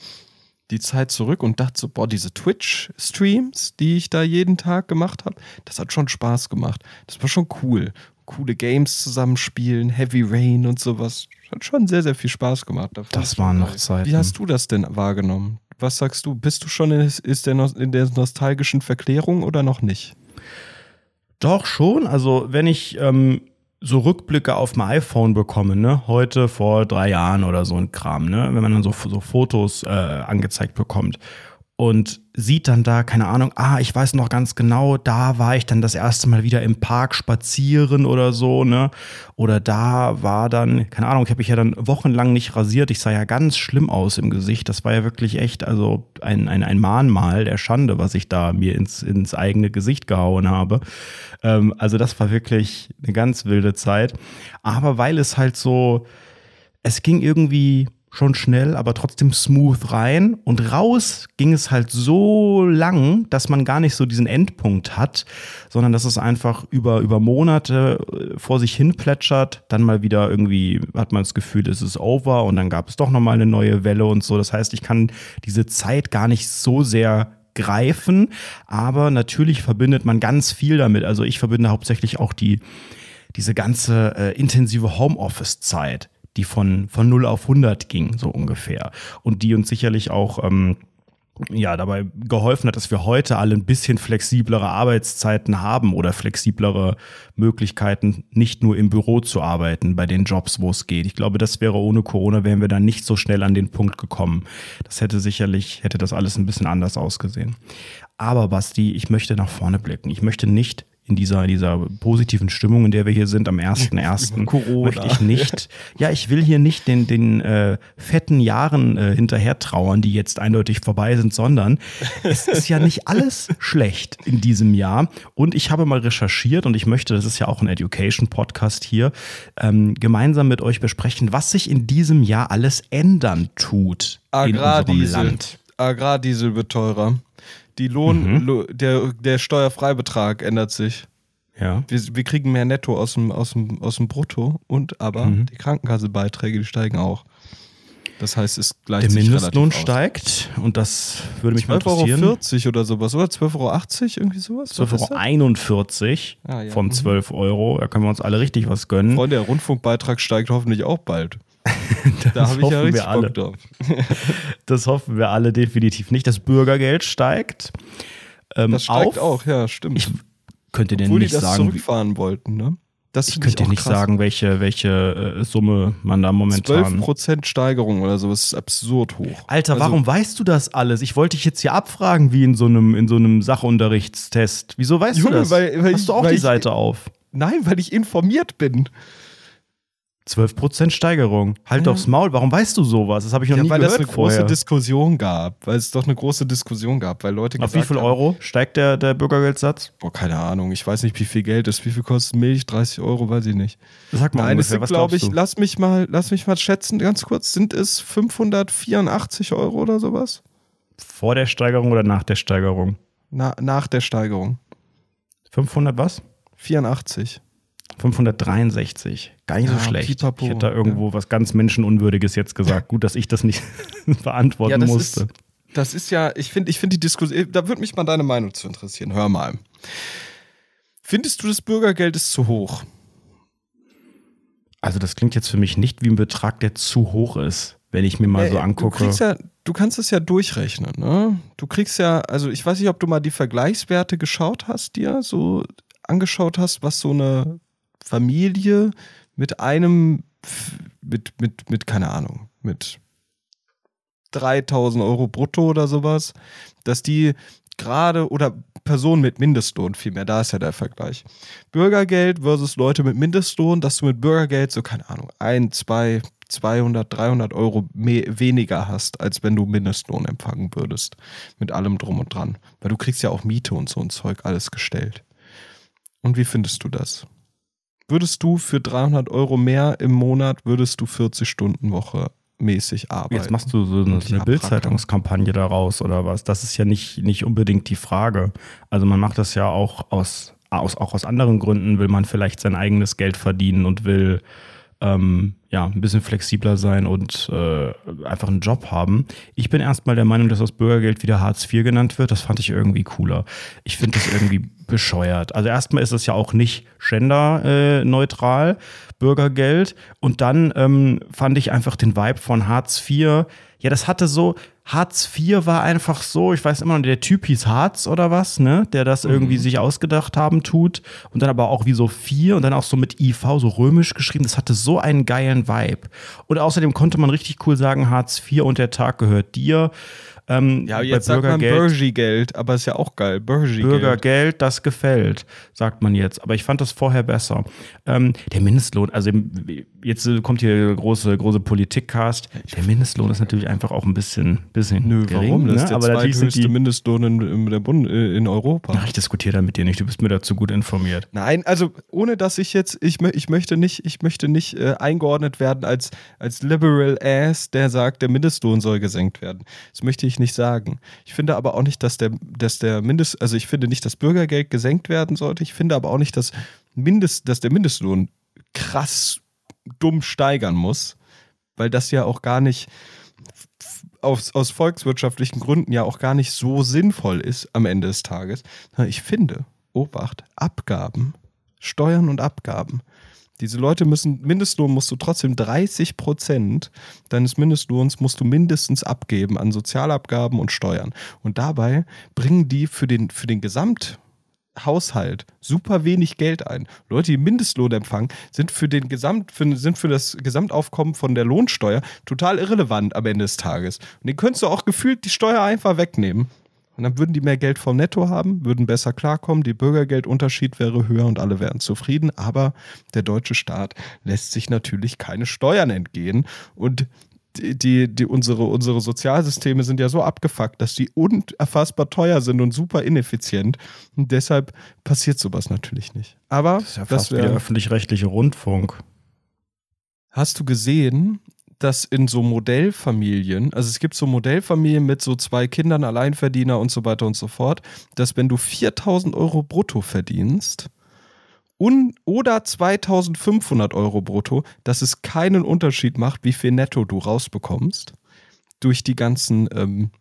[SPEAKER 1] die Zeit zurück und dachte so, boah, diese Twitch-Streams, die ich da jeden Tag gemacht habe, das hat schon Spaß gemacht. Das war schon cool. Coole Games zusammenspielen, Heavy Rain und sowas. Hat schon sehr, sehr viel Spaß gemacht.
[SPEAKER 2] Das waren noch Zeiten.
[SPEAKER 1] Wie hast du das denn wahrgenommen? Was sagst du? Bist du schon in, ist der, in der nostalgischen Verklärung oder noch nicht?
[SPEAKER 2] Doch schon. Also, wenn ich ähm, so Rückblicke auf mein iPhone bekomme, ne, heute vor drei Jahren oder so ein Kram, ne, wenn man dann so, so Fotos äh, angezeigt bekommt und sieht dann da, keine Ahnung, ah, ich weiß noch ganz genau, da war ich dann das erste Mal wieder im Park spazieren oder so, ne? Oder da war dann, keine Ahnung, ich habe mich ja dann wochenlang nicht rasiert. Ich sah ja ganz schlimm aus im Gesicht. Das war ja wirklich echt, also ein, ein, ein Mahnmal der Schande, was ich da mir ins, ins eigene Gesicht gehauen habe. Ähm, also das war wirklich eine ganz wilde Zeit. Aber weil es halt so, es ging irgendwie schon schnell, aber trotzdem smooth rein. Und raus ging es halt so lang, dass man gar nicht so diesen Endpunkt hat, sondern dass es einfach über, über Monate äh, vor sich hin plätschert. Dann mal wieder irgendwie hat man das Gefühl, es ist over und dann gab es doch nochmal eine neue Welle und so. Das heißt, ich kann diese Zeit gar nicht so sehr greifen, aber natürlich verbindet man ganz viel damit. Also ich verbinde hauptsächlich auch die, diese ganze äh, intensive Homeoffice-Zeit die von, von 0 auf 100 ging, so ungefähr. Und die uns sicherlich auch ähm, ja, dabei geholfen hat, dass wir heute alle ein bisschen flexiblere Arbeitszeiten haben oder flexiblere Möglichkeiten, nicht nur im Büro zu arbeiten, bei den Jobs, wo es geht. Ich glaube, das wäre ohne Corona, wären wir dann nicht so schnell an den Punkt gekommen. Das hätte sicherlich, hätte das alles ein bisschen anders ausgesehen. Aber Basti, ich möchte nach vorne blicken. Ich möchte nicht in dieser, dieser positiven Stimmung, in der wir hier sind, am 1.1. möchte ich nicht, ja, ich will hier nicht den, den äh, fetten Jahren äh, hinterher trauern, die jetzt eindeutig vorbei sind, sondern es ist ja nicht alles schlecht in diesem Jahr. Und ich habe mal recherchiert und ich möchte, das ist ja auch ein Education-Podcast hier, ähm, gemeinsam mit euch besprechen, was sich in diesem Jahr alles ändern tut in unserem Land.
[SPEAKER 1] Agrardiesel wird teurer. Die Lohn, mhm. der, der Steuerfreibetrag ändert sich.
[SPEAKER 2] Ja.
[SPEAKER 1] Wir, wir kriegen mehr Netto aus dem, aus dem, aus dem Brutto und aber mhm. die Krankenkassebeiträge, die steigen auch. Das heißt, es gleicht
[SPEAKER 2] Der Mindestlohn steigt und das würde mich mal interessieren.
[SPEAKER 1] 12,40 Euro oder sowas, oder? 12,80 Euro, irgendwie sowas?
[SPEAKER 2] 12,41 Euro ah, ja. von 12 mhm. Euro. Da können wir uns alle richtig was gönnen.
[SPEAKER 1] Freunde, der Rundfunkbeitrag steigt hoffentlich auch bald. da habe ich ja richtig
[SPEAKER 2] Bock drauf. das hoffen wir alle definitiv nicht. Das Bürgergeld steigt.
[SPEAKER 1] Ähm, das steigt auf. auch, ja, stimmt.
[SPEAKER 2] Ich könnte dir nicht
[SPEAKER 1] die das
[SPEAKER 2] sagen.
[SPEAKER 1] zurückfahren wollten, ne?
[SPEAKER 2] Das ich könnte dir nicht krass. sagen, welche, welche äh, Summe man da momentan.
[SPEAKER 1] 12% Steigerung oder so, das ist absurd hoch.
[SPEAKER 2] Alter, also, warum weißt du das alles? Ich wollte dich jetzt hier abfragen, wie in so einem, in so einem Sachunterrichtstest. Wieso weißt Junge, du das?
[SPEAKER 1] Weil, weil
[SPEAKER 2] Hast
[SPEAKER 1] ich,
[SPEAKER 2] du auch die Seite auf?
[SPEAKER 1] Nein, weil ich informiert bin.
[SPEAKER 2] 12% Steigerung. Halt ja. doch's Maul. Warum weißt du sowas? Das habe ich noch ja, nie
[SPEAKER 1] weil
[SPEAKER 2] gehört
[SPEAKER 1] weil es eine
[SPEAKER 2] vorher.
[SPEAKER 1] große Diskussion gab. Weil es doch eine große Diskussion gab, weil Leute
[SPEAKER 2] Auf wie viel Euro steigt der, der Bürgergeldsatz?
[SPEAKER 1] Boah, keine Ahnung. Ich weiß nicht, wie viel Geld ist. Wie viel kostet Milch? 30 Euro, weiß ich nicht.
[SPEAKER 2] Sag mal
[SPEAKER 1] Nein, ungefähr, es glaube ich, lass mich mal, lass mich mal schätzen, ganz kurz. Sind es 584 Euro oder sowas?
[SPEAKER 2] Vor der Steigerung oder nach der Steigerung?
[SPEAKER 1] Na, nach der Steigerung.
[SPEAKER 2] 500 was?
[SPEAKER 1] 84.
[SPEAKER 2] 563. Gar nicht ja, so schlecht. Pipapo, ich hätte da irgendwo ja. was ganz Menschenunwürdiges jetzt gesagt. Gut, dass ich das nicht beantworten ja, das musste.
[SPEAKER 1] Ist, das ist ja, ich finde, ich finde die Diskussion, da würde mich mal deine Meinung zu interessieren. Hör mal. Findest du, das Bürgergeld ist zu hoch?
[SPEAKER 2] Also, das klingt jetzt für mich nicht wie ein Betrag, der zu hoch ist, wenn ich mir mal äh, so angucke.
[SPEAKER 1] Du, ja, du kannst es ja durchrechnen, ne? Du kriegst ja, also ich weiß nicht, ob du mal die Vergleichswerte geschaut hast, dir so angeschaut hast, was so eine Familie mit einem, mit, mit, mit, keine Ahnung, mit 3000 Euro brutto oder sowas, dass die gerade oder Personen mit Mindestlohn vielmehr, da ist ja der Vergleich. Bürgergeld versus Leute mit Mindestlohn, dass du mit Bürgergeld so, keine Ahnung, ein, zwei, 200, 300 Euro mehr, weniger hast, als wenn du Mindestlohn empfangen würdest. Mit allem drum und dran. Weil du kriegst ja auch Miete und so ein Zeug alles gestellt. Und wie findest du das? Würdest du für 300 Euro mehr im Monat, würdest du 40 Stunden Woche mäßig arbeiten.
[SPEAKER 2] Jetzt machst du so eine, eine Bildzeitungskampagne daraus oder was? Das ist ja nicht, nicht unbedingt die Frage. Also man macht das ja auch aus, aus, auch aus anderen Gründen, will man vielleicht sein eigenes Geld verdienen und will ähm, ja, ein bisschen flexibler sein und äh, einfach einen Job haben. Ich bin erstmal der Meinung, dass das Bürgergeld wieder Hartz IV genannt wird. Das fand ich irgendwie cooler. Ich finde das irgendwie bescheuert. Also erstmal ist es ja auch nicht genderneutral, Bürgergeld. Und dann ähm, fand ich einfach den Vibe von Hartz IV. Ja, das hatte so, Hartz IV war einfach so, ich weiß immer noch, der Typ hieß Hartz oder was, ne? Der das irgendwie mhm. sich ausgedacht haben tut. Und dann aber auch wie so vier und dann auch so mit IV, so römisch geschrieben. Das hatte so einen geilen Vibe. Und außerdem konnte man richtig cool sagen, Hartz IV und der Tag gehört dir.
[SPEAKER 1] Ähm, ja, jetzt sagt man Burgi-Geld, aber ist ja auch geil.
[SPEAKER 2] Burgi-Geld. Bürgergeld, das gefällt, sagt man jetzt. Aber ich fand das vorher besser. Ähm, der Mindestlohn, also jetzt kommt hier große, große Politik-Cast. Der Mindestlohn ist natürlich einfach auch ein bisschen, bisschen
[SPEAKER 1] Nö, gering, warum? Das ne? ist der aber zweithöchste Mindestlohn in, in, der Bund, äh, in Europa.
[SPEAKER 2] Ach, ich diskutiere da mit dir nicht. Du bist mir dazu gut informiert.
[SPEAKER 1] Nein, also ohne dass ich jetzt, ich, ich möchte nicht, ich möchte nicht äh, eingeordnet werden als, als Liberal Ass, der sagt, der Mindestlohn soll gesenkt werden. Das möchte ich nicht sagen. Ich finde aber auch nicht, dass der, dass der Mindest, also ich finde nicht, dass Bürgergeld gesenkt werden sollte. Ich finde aber auch nicht, dass, Mindest, dass der Mindestlohn krass dumm steigern muss, weil das ja auch gar nicht aus, aus volkswirtschaftlichen Gründen ja auch gar nicht so sinnvoll ist am Ende des Tages. Ich finde, Obacht, Abgaben, Steuern und Abgaben diese Leute müssen, Mindestlohn musst du trotzdem 30 Prozent deines Mindestlohns musst du mindestens abgeben an Sozialabgaben und Steuern. Und dabei bringen die für den, für den Gesamthaushalt super wenig Geld ein. Leute, die Mindestlohn empfangen, sind für den Gesamt, für, sind für das Gesamtaufkommen von der Lohnsteuer total irrelevant am Ende des Tages. Und den könntest du auch gefühlt die Steuer einfach wegnehmen. Und dann würden die mehr Geld vom Netto haben, würden besser klarkommen, die Bürgergeldunterschied wäre höher und alle wären zufrieden. Aber der deutsche Staat lässt sich natürlich keine Steuern entgehen. Und die, die, die, unsere, unsere Sozialsysteme sind ja so abgefuckt, dass die unerfassbar teuer sind und super ineffizient. Und deshalb passiert sowas natürlich nicht. Aber
[SPEAKER 2] das ist ja fast wie der öffentlich-rechtliche Rundfunk.
[SPEAKER 1] Hast du gesehen, dass in so Modellfamilien, also es gibt so Modellfamilien mit so zwei Kindern, Alleinverdiener und so weiter und so fort, dass wenn du 4000 Euro brutto verdienst un oder 2500 Euro brutto, dass es keinen Unterschied macht, wie viel netto du rausbekommst durch die ganzen ähm,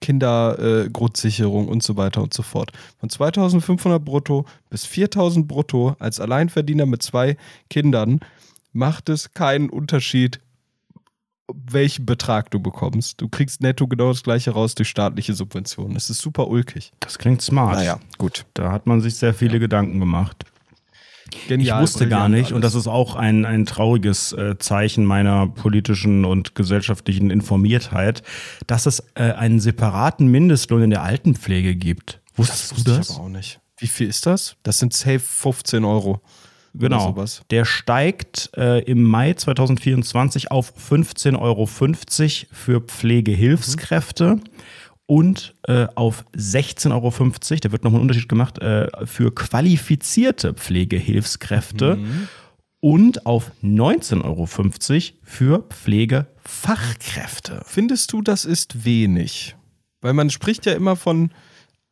[SPEAKER 1] Kindergrundsicherung äh, und so weiter und so fort. Von 2500 brutto bis 4000 brutto als Alleinverdiener mit zwei Kindern macht es keinen Unterschied, welchen Betrag du bekommst. Du kriegst netto genau das gleiche raus durch staatliche Subventionen. Es ist super ulkig.
[SPEAKER 2] Das klingt smart.
[SPEAKER 1] Naja, gut.
[SPEAKER 2] Da hat man sich sehr viele ja. Gedanken gemacht. Genial, ich wusste gar nicht, alles. und das ist auch ein, ein trauriges äh, Zeichen meiner politischen und gesellschaftlichen Informiertheit, dass es äh, einen separaten Mindestlohn in der Altenpflege gibt.
[SPEAKER 1] Wusstest das du das? Ich aber auch nicht. Wie viel ist das? Das sind safe 15 Euro.
[SPEAKER 2] Genau. Der steigt äh, im Mai 2024 auf 15,50 Euro für Pflegehilfskräfte. Mhm und äh, auf 16,50 Euro, da wird nochmal ein Unterschied gemacht, äh, für qualifizierte Pflegehilfskräfte mhm. und auf 19,50 Euro für Pflegefachkräfte.
[SPEAKER 1] Findest du, das ist wenig? Weil man spricht ja immer von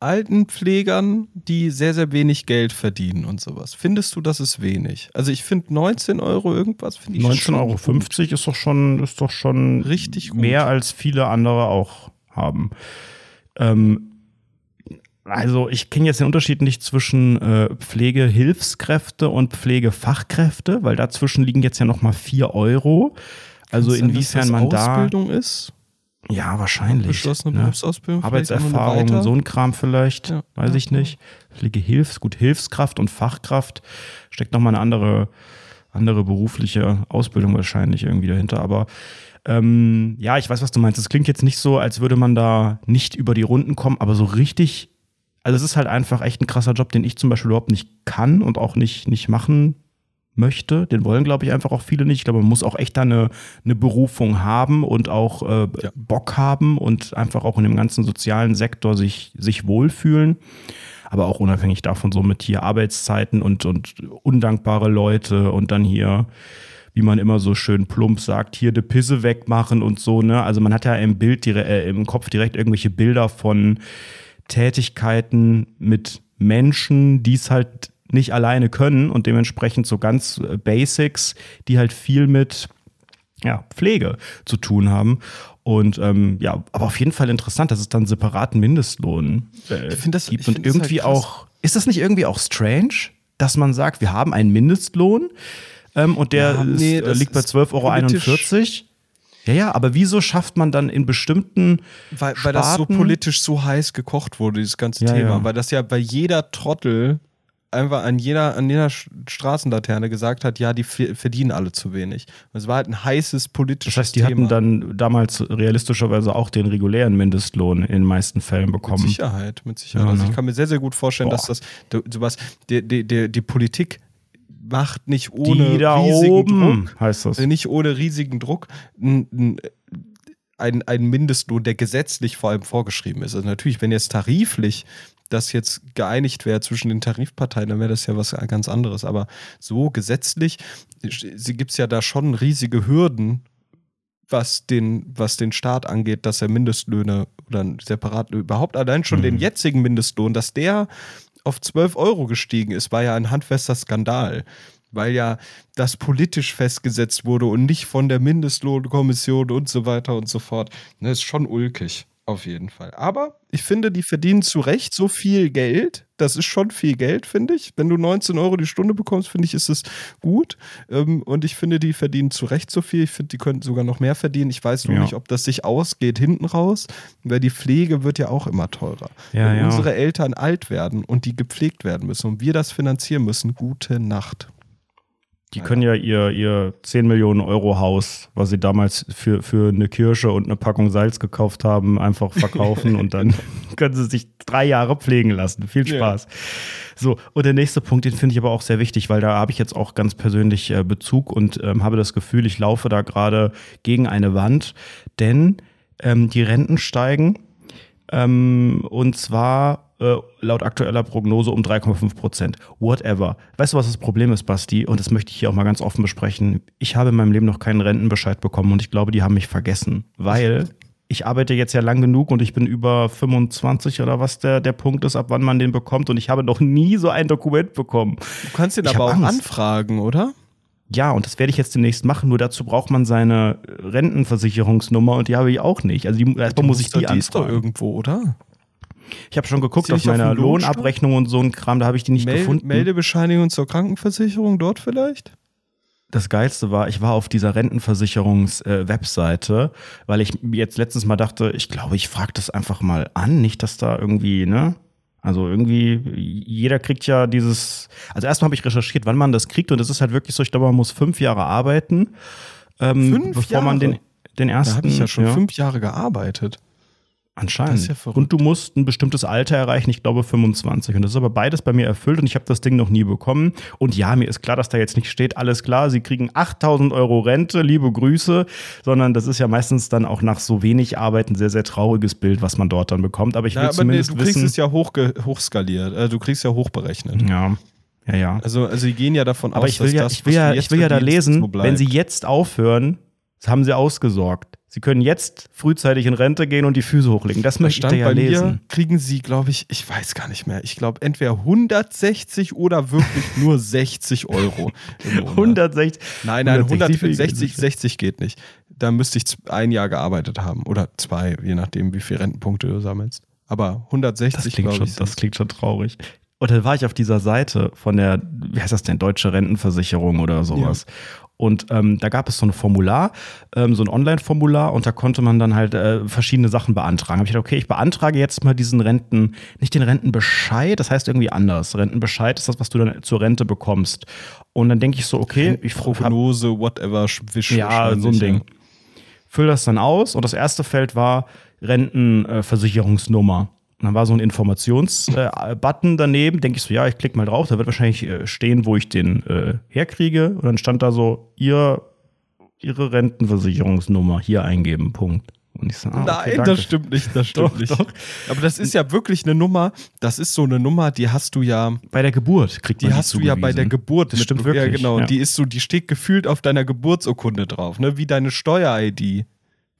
[SPEAKER 1] alten Pflegern, die sehr, sehr wenig Geld verdienen und sowas. Findest du, das ist wenig? Also ich finde 19 Euro irgendwas, finde ich
[SPEAKER 2] 19,50 Euro 50 ist doch schon, ist doch schon
[SPEAKER 1] richtig
[SPEAKER 2] gut. mehr als viele andere auch haben. Ähm, also ich kenne jetzt den Unterschied nicht zwischen äh, Pflegehilfskräfte und Pflegefachkräfte, weil dazwischen liegen jetzt ja noch mal vier Euro. Also inwiefern man da
[SPEAKER 1] Ausbildung ist.
[SPEAKER 2] Ja, wahrscheinlich.
[SPEAKER 1] Beschlossene ne? Berufsausbildung.
[SPEAKER 2] Arbeitserfahrung, so ein Kram vielleicht, ja, weiß ja, ich nicht. Pflegehilfs, gut, Hilfskraft und Fachkraft steckt noch mal eine andere, andere berufliche Ausbildung wahrscheinlich irgendwie dahinter. Aber ähm, ja, ich weiß, was du meinst. Es klingt jetzt nicht so, als würde man da nicht über die Runden kommen, aber so richtig, also es ist halt einfach echt ein krasser Job, den ich zum Beispiel überhaupt nicht kann und auch nicht, nicht machen möchte. Den wollen, glaube ich, einfach auch viele nicht. Ich glaube, man muss auch echt da eine, eine Berufung haben und auch äh, ja. Bock haben und einfach auch in dem ganzen sozialen Sektor sich, sich wohlfühlen. Aber auch unabhängig davon, so mit hier Arbeitszeiten und, und undankbare Leute und dann hier wie man immer so schön plump sagt, hier die Pisse wegmachen und so, ne? Also man hat ja im Bild, äh, im Kopf direkt irgendwelche Bilder von Tätigkeiten mit Menschen, die es halt nicht alleine können und dementsprechend so ganz äh, Basics, die halt viel mit ja, Pflege zu tun haben. Und ähm, ja, aber auf jeden Fall interessant, dass es dann separaten Mindestlohn äh, das, gibt. Und irgendwie halt auch, ist das nicht irgendwie auch strange, dass man sagt, wir haben einen Mindestlohn, ähm, und der ja, nee, ist, äh, liegt bei 12,41 Euro. Ja, ja, aber wieso schafft man dann in bestimmten.
[SPEAKER 1] Weil, weil das so politisch so heiß gekocht wurde, dieses ganze ja, Thema. Ja. Weil das ja bei jeder Trottel einfach an jeder, an jeder Straßenlaterne gesagt hat, ja, die verdienen alle zu wenig. Und es war halt ein heißes politisches
[SPEAKER 2] Thema. Das heißt, die Thema. hatten dann damals realistischerweise auch den regulären Mindestlohn in den meisten Fällen bekommen.
[SPEAKER 1] Mit Sicherheit, mit Sicherheit. Ja, also ne? ich kann mir sehr, sehr gut vorstellen, Boah. dass das sowas, die, die, die, die Politik macht nicht ohne riesigen oben, Druck,
[SPEAKER 2] heißt das.
[SPEAKER 1] nicht ohne riesigen Druck ein, ein, ein Mindestlohn, der gesetzlich vor allem vorgeschrieben ist. Also natürlich, wenn jetzt tariflich das jetzt geeinigt wäre zwischen den Tarifparteien, dann wäre das ja was ganz anderes. Aber so gesetzlich gibt es ja da schon riesige Hürden, was den, was den Staat angeht, dass er Mindestlöhne oder separat überhaupt allein schon mhm. den jetzigen Mindestlohn, dass der auf 12 Euro gestiegen ist, war ja ein handfester Skandal, weil ja das politisch festgesetzt wurde und nicht von der Mindestlohnkommission und so weiter und so fort. Das ne, ist schon ulkig. Auf jeden Fall. Aber ich finde, die verdienen zu Recht so viel Geld. Das ist schon viel Geld, finde ich. Wenn du 19 Euro die Stunde bekommst, finde ich, ist es gut. Ähm, und ich finde, die verdienen zu Recht so viel. Ich finde, die könnten sogar noch mehr verdienen. Ich weiß nur ja. nicht, ob das sich ausgeht hinten raus, weil die Pflege wird ja auch immer teurer. Ja, Wenn ja. unsere Eltern alt werden und die gepflegt werden müssen und wir das finanzieren müssen, gute Nacht.
[SPEAKER 2] Die können ja ihr, ihr 10 Millionen Euro Haus, was sie damals für, für eine Kirsche und eine Packung Salz gekauft haben, einfach verkaufen und dann können sie sich drei Jahre pflegen lassen. Viel Spaß. Ja. So, und der nächste Punkt, den finde ich aber auch sehr wichtig, weil da habe ich jetzt auch ganz persönlich äh, Bezug und ähm, habe das Gefühl, ich laufe da gerade gegen eine Wand, denn ähm, die Renten steigen. Ähm, und zwar äh, laut aktueller Prognose um 3,5 Prozent. Whatever. Weißt du, was das Problem ist, Basti? Und das möchte ich hier auch mal ganz offen besprechen. Ich habe in meinem Leben noch keinen Rentenbescheid bekommen und ich glaube, die haben mich vergessen, weil ich arbeite jetzt ja lang genug und ich bin über 25 oder was der, der Punkt ist, ab wann man den bekommt. Und ich habe noch nie so ein Dokument bekommen.
[SPEAKER 1] Du kannst den ich aber auch Angst. anfragen, oder?
[SPEAKER 2] Ja, und das werde ich jetzt demnächst machen. Nur dazu braucht man seine Rentenversicherungsnummer und die habe ich auch nicht. Also die, erstmal muss ich die, die anfragen. ist doch
[SPEAKER 1] irgendwo, oder?
[SPEAKER 2] Ich habe schon geguckt auf meiner Lohnabrechnung und so ein Kram, da habe ich die nicht Mel gefunden.
[SPEAKER 1] Meldebescheinigung zur Krankenversicherung dort vielleicht?
[SPEAKER 2] das Geilste war, ich war auf dieser Rentenversicherungs-Webseite, äh, weil ich jetzt letztens mal dachte, ich glaube, ich frage das einfach mal an, nicht, dass da irgendwie, ne? Also irgendwie, jeder kriegt ja dieses, also erstmal habe ich recherchiert, wann man das kriegt und es ist halt wirklich so, ich glaube, man muss fünf Jahre arbeiten, ähm, fünf bevor Jahre? man den, den ersten. Da
[SPEAKER 1] habe ich ja schon ja. fünf Jahre gearbeitet.
[SPEAKER 2] Anscheinend. Ja und du musst ein bestimmtes Alter erreichen, ich glaube 25. Und das ist aber beides bei mir erfüllt und ich habe das Ding noch nie bekommen. Und ja, mir ist klar, dass da jetzt nicht steht, alles klar, sie kriegen 8000 Euro Rente, liebe Grüße, sondern das ist ja meistens dann auch nach so wenig Arbeit ein sehr, sehr trauriges Bild, was man dort dann bekommt. Aber ich will ja, aber zumindest
[SPEAKER 1] nee,
[SPEAKER 2] du
[SPEAKER 1] kriegst
[SPEAKER 2] wissen,
[SPEAKER 1] es ja hoch, hochskaliert, äh, du kriegst ja hochberechnet.
[SPEAKER 2] Ja. Ja, ja.
[SPEAKER 1] Also, also die gehen ja davon
[SPEAKER 2] aber
[SPEAKER 1] aus,
[SPEAKER 2] ich will dass ja, das, ich will ja, ich will ja da lesen, wenn sie jetzt aufhören, haben sie ausgesorgt. Sie können jetzt frühzeitig in Rente gehen und die Füße hochlegen. Das, das möchte ich ja bei lesen. Mir
[SPEAKER 1] kriegen Sie, glaube ich, ich weiß gar nicht mehr. Ich glaube entweder 160 oder wirklich nur 60 Euro.
[SPEAKER 2] 160?
[SPEAKER 1] Nein, nein, 160, 60 geht nicht. Da müsste ich ein Jahr gearbeitet haben oder zwei, je nachdem, wie viele Rentenpunkte du sammelst. Aber 160,
[SPEAKER 2] das klingt, schon, ich, das klingt schon traurig. Und dann war ich auf dieser Seite von der, wie heißt das denn, Deutsche Rentenversicherung oder sowas. Ja. Und ähm, da gab es so ein Formular, ähm, so ein Online-Formular und da konnte man dann halt äh, verschiedene Sachen beantragen. Hab ich gedacht, okay, ich beantrage jetzt mal diesen Renten, nicht den Rentenbescheid, das heißt irgendwie anders. Rentenbescheid ist das, was du dann zur Rente bekommst. Und dann denke ich so, okay, ich
[SPEAKER 1] Prognose, whatever,
[SPEAKER 2] Wisch, Ja, so ein Ding. Füll das dann aus und das erste Feld war Rentenversicherungsnummer. Und dann war so ein Informationsbutton äh, daneben. Denke ich so, ja, ich klicke mal drauf. Da wird wahrscheinlich äh, stehen, wo ich den äh, herkriege. Und dann stand da so, ihr, Ihre Rentenversicherungsnummer hier eingeben. Punkt.
[SPEAKER 1] Und ich so, ah, okay, Nein, das stimmt nicht, das stimmt doch, nicht. Doch. Aber das ist ja wirklich eine Nummer, das ist so eine Nummer, die hast du ja.
[SPEAKER 2] Bei der Geburt
[SPEAKER 1] kriegt man die, die hast du ja bei der Geburt.
[SPEAKER 2] Das mit, stimmt wirklich.
[SPEAKER 1] Ja, genau. Ja. Die ist so, die steht gefühlt auf deiner Geburtsurkunde drauf, ne? Wie deine Steuer-ID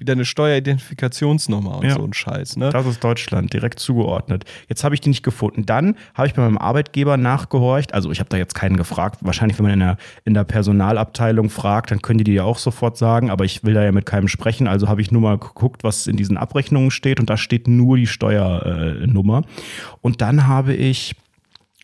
[SPEAKER 1] wieder eine Steueridentifikationsnummer und ja. so ein Scheiß. Ne?
[SPEAKER 2] Das ist Deutschland, direkt zugeordnet. Jetzt habe ich die nicht gefunden. Dann habe ich bei meinem Arbeitgeber nachgehorcht. Also ich habe da jetzt keinen gefragt. Wahrscheinlich, wenn man in der, in der Personalabteilung fragt, dann können die dir ja auch sofort sagen. Aber ich will da ja mit keinem sprechen. Also habe ich nur mal geguckt, was in diesen Abrechnungen steht. Und da steht nur die Steuernummer. Und dann habe ich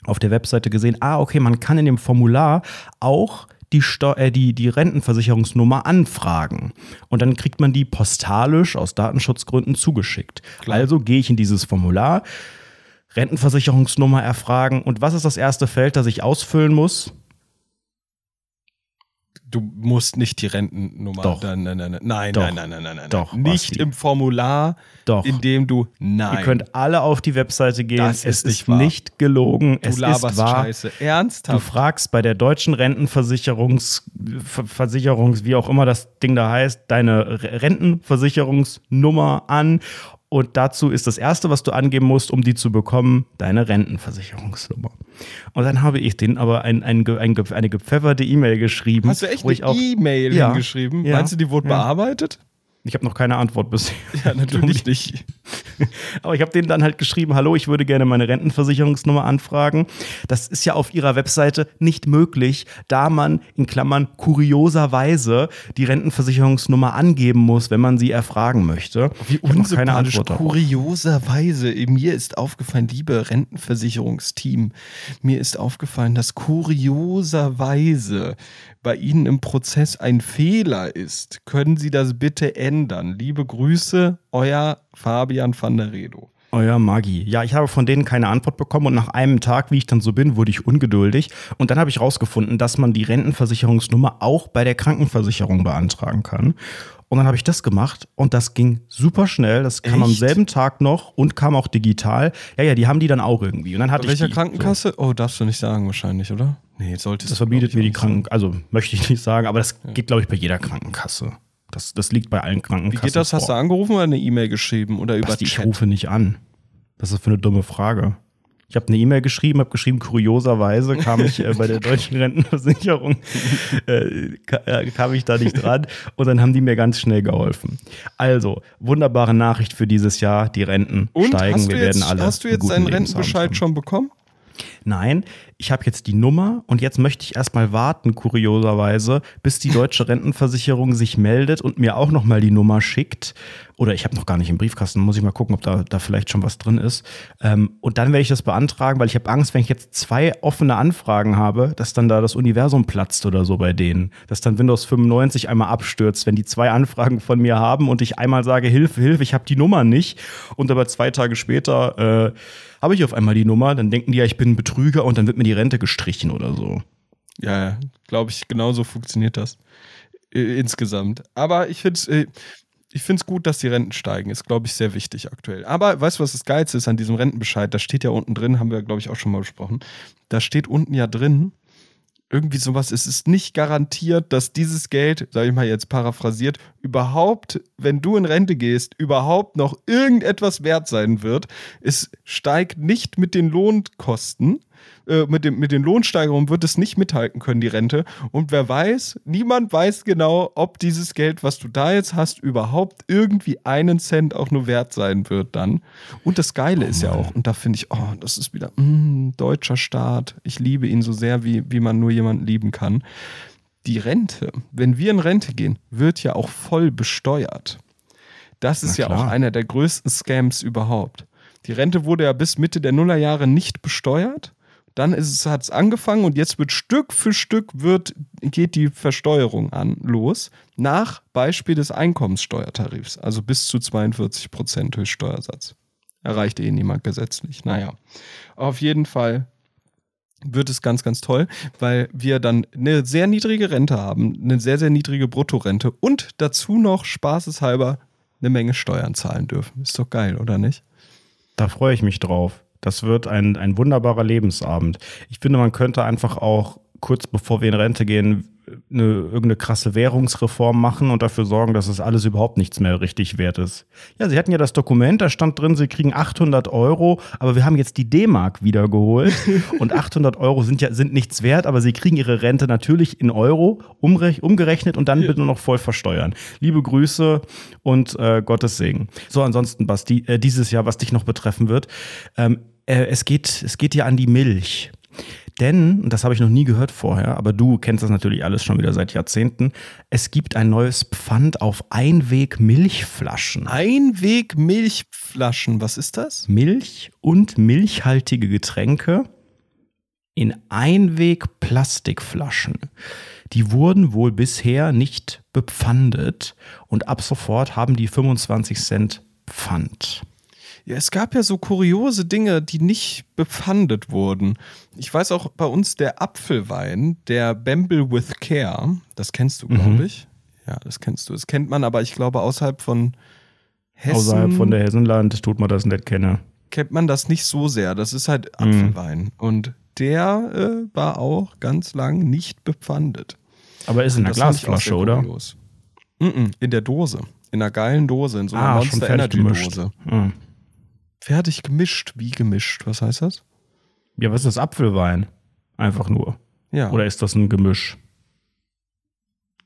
[SPEAKER 2] auf der Webseite gesehen, ah, okay, man kann in dem Formular auch die, Steu äh, die, die Rentenversicherungsnummer anfragen. Und dann kriegt man die postalisch aus Datenschutzgründen zugeschickt. Klar. Also gehe ich in dieses Formular, Rentenversicherungsnummer erfragen. Und was ist das erste Feld, das ich ausfüllen muss?
[SPEAKER 1] Du musst nicht die Rentennummer.
[SPEAKER 2] Doch.
[SPEAKER 1] Nein, nein, nein, nein,
[SPEAKER 2] Doch.
[SPEAKER 1] nein, nein, nein, nein, nein.
[SPEAKER 2] Doch.
[SPEAKER 1] Nicht Basti. im Formular,
[SPEAKER 2] Doch.
[SPEAKER 1] in dem du. Nein.
[SPEAKER 2] Ihr könnt alle auf die Webseite gehen.
[SPEAKER 1] Das
[SPEAKER 2] es
[SPEAKER 1] ist, nicht, nicht
[SPEAKER 2] gelogen.
[SPEAKER 1] Du
[SPEAKER 2] es ist wahr.
[SPEAKER 1] Scheiße. Ernsthaft.
[SPEAKER 2] Du fragst bei der deutschen Rentenversicherungs, Versicherungs, wie auch immer das Ding da heißt, deine Rentenversicherungsnummer an und dazu ist das Erste, was du angeben musst, um die zu bekommen, deine Rentenversicherungsnummer. Und dann habe ich denen aber ein, ein, ein, eine gepfefferte E-Mail geschrieben.
[SPEAKER 1] Hast du echt eine E-Mail
[SPEAKER 2] ja,
[SPEAKER 1] hingeschrieben?
[SPEAKER 2] Ja,
[SPEAKER 1] Meinst du, die wurde ja. bearbeitet?
[SPEAKER 2] Ich habe noch keine Antwort bisher.
[SPEAKER 1] Ja, natürlich nicht.
[SPEAKER 2] Aber ich habe denen dann halt geschrieben, hallo, ich würde gerne meine Rentenversicherungsnummer anfragen. Das ist ja auf ihrer Webseite nicht möglich, da man in Klammern kurioserweise die Rentenversicherungsnummer angeben muss, wenn man sie erfragen möchte.
[SPEAKER 1] Wie unsympathisch, kurioserweise. Mir ist aufgefallen, liebe Rentenversicherungsteam, mir ist aufgefallen, dass kurioserweise bei Ihnen im Prozess ein Fehler ist, können Sie das bitte ändern. Liebe Grüße, euer Fabian van der Redo.
[SPEAKER 2] Euer Magi. Ja, ich habe von denen keine Antwort bekommen und nach einem Tag, wie ich dann so bin, wurde ich ungeduldig. Und dann habe ich rausgefunden, dass man die Rentenversicherungsnummer auch bei der Krankenversicherung beantragen kann. Und dann habe ich das gemacht und das ging super schnell. Das kam Echt? am selben Tag noch und kam auch digital. Ja, ja, die haben die dann auch irgendwie. Und dann hatte
[SPEAKER 1] Bei welcher
[SPEAKER 2] die,
[SPEAKER 1] Krankenkasse? So. Oh, darfst du nicht sagen wahrscheinlich, oder?
[SPEAKER 2] Nee, sollte Das verbietet mir die Kranken, also möchte ich nicht sagen, aber das ja. geht, glaube ich, bei jeder Krankenkasse. Das, das liegt bei allen Krankenkassen.
[SPEAKER 1] Wie geht das? Vor. Hast du angerufen oder eine E-Mail geschrieben oder über
[SPEAKER 2] Basti, Ich rufe nicht an. Das ist für eine dumme Frage. Ich habe eine E-Mail geschrieben, habe geschrieben, kurioserweise kam ich äh, bei der deutschen Rentenversicherung, äh, kam ich da nicht dran und dann haben die mir ganz schnell geholfen. Also, wunderbare Nachricht für dieses Jahr, die Renten und steigen, wir
[SPEAKER 1] jetzt,
[SPEAKER 2] werden alle.
[SPEAKER 1] Hast du jetzt deinen Rentenbescheid schon bekommen?
[SPEAKER 2] Nein, ich habe jetzt die Nummer und jetzt möchte ich erstmal warten, kurioserweise, bis die deutsche Rentenversicherung sich meldet und mir auch nochmal die Nummer schickt. Oder ich habe noch gar nicht im Briefkasten, muss ich mal gucken, ob da, da vielleicht schon was drin ist. Ähm, und dann werde ich das beantragen, weil ich habe Angst, wenn ich jetzt zwei offene Anfragen habe, dass dann da das Universum platzt oder so bei denen. Dass dann Windows 95 einmal abstürzt, wenn die zwei Anfragen von mir haben und ich einmal sage, Hilfe, Hilfe, ich habe die Nummer nicht. Und aber zwei Tage später äh, habe ich auf einmal die Nummer, dann denken die ja, ich bin ein Betrüger und dann wird mir die Rente gestrichen oder so.
[SPEAKER 1] Ja, ja, glaube ich, genauso funktioniert das äh, insgesamt. Aber ich finde es äh, ich finde es gut, dass die Renten steigen. Ist, glaube ich, sehr wichtig aktuell. Aber weißt du, was das Geilste ist an diesem Rentenbescheid? Da steht ja unten drin, haben wir, glaube ich, auch schon mal besprochen. Da steht unten ja drin, irgendwie sowas, es ist nicht garantiert, dass dieses Geld, sage ich mal jetzt paraphrasiert, überhaupt, wenn du in Rente gehst, überhaupt noch irgendetwas wert sein wird. Es steigt nicht mit den Lohnkosten, äh, mit, dem, mit den Lohnsteigerungen wird es nicht mithalten können, die Rente. Und wer weiß, niemand weiß genau, ob dieses Geld, was du da jetzt hast, überhaupt irgendwie einen Cent auch nur wert sein wird dann. Und das Geile oh ist ja auch, und da finde ich, oh, das ist wieder, mm, deutscher Staat. Ich liebe ihn so sehr, wie, wie man nur jemanden lieben kann. Die Rente, wenn wir in Rente gehen, wird ja auch voll besteuert. Das ist ja auch einer der größten Scams überhaupt. Die Rente wurde ja bis Mitte der Nullerjahre nicht besteuert. Dann hat es angefangen und jetzt wird Stück für Stück wird, geht die Versteuerung an los, nach Beispiel des Einkommenssteuertarifs, also bis zu 42 Prozent Höchststeuersatz. Erreicht eh niemand gesetzlich. Naja, auf jeden Fall wird es ganz, ganz toll, weil wir dann eine sehr niedrige Rente haben, eine sehr, sehr niedrige Bruttorente und dazu noch spaßeshalber eine Menge Steuern zahlen dürfen. Ist doch geil, oder nicht?
[SPEAKER 2] Da freue ich mich drauf. Das wird ein, ein wunderbarer Lebensabend. Ich finde, man könnte einfach auch kurz bevor wir in Rente gehen, eine, irgendeine krasse Währungsreform machen und dafür sorgen, dass es alles überhaupt nichts mehr richtig wert ist. Ja, sie hatten ja das Dokument, da stand drin, sie kriegen 800 Euro, aber wir haben jetzt die D-Mark wiedergeholt und 800 Euro sind ja sind nichts wert, aber sie kriegen ihre Rente natürlich in Euro umgerechnet und dann bitte noch voll versteuern. Liebe Grüße und äh, Gottes Segen. So, ansonsten, Basti, äh, dieses Jahr, was dich noch betreffen wird, ähm, äh, es geht, es geht ja an die Milch. Denn, und das habe ich noch nie gehört vorher, aber du kennst das natürlich alles schon wieder seit Jahrzehnten, es gibt ein neues Pfand auf Einweg-Milchflaschen.
[SPEAKER 1] Einweg-Milchflaschen, was ist das?
[SPEAKER 2] Milch und milchhaltige Getränke in Einweg-Plastikflaschen. Die wurden wohl bisher nicht bepfandet und ab sofort haben die 25 Cent Pfand.
[SPEAKER 1] Ja, es gab ja so kuriose Dinge, die nicht bepfandet wurden. Ich weiß auch bei uns der Apfelwein, der Bamble with Care, das kennst du, glaube mhm. ich. Ja, das kennst du. Das kennt man, aber ich glaube außerhalb von
[SPEAKER 2] Hessen. Außerhalb von der Hessenland tut man das nicht kennen.
[SPEAKER 1] Kennt man das nicht so sehr. Das ist halt mhm. Apfelwein. Mhm. Und der äh, war auch ganz lang nicht bepfandet.
[SPEAKER 2] Aber ist in einer Glasflasche, oder?
[SPEAKER 1] Mm -mm, in der Dose. In einer geilen Dose, in so einer ah, Monster Energy Dose. Mhm. Fertig gemischt. Wie gemischt? Was heißt das?
[SPEAKER 2] Ja, was ist das? Apfelwein? Einfach nur.
[SPEAKER 1] Ja.
[SPEAKER 2] Oder ist das ein Gemisch?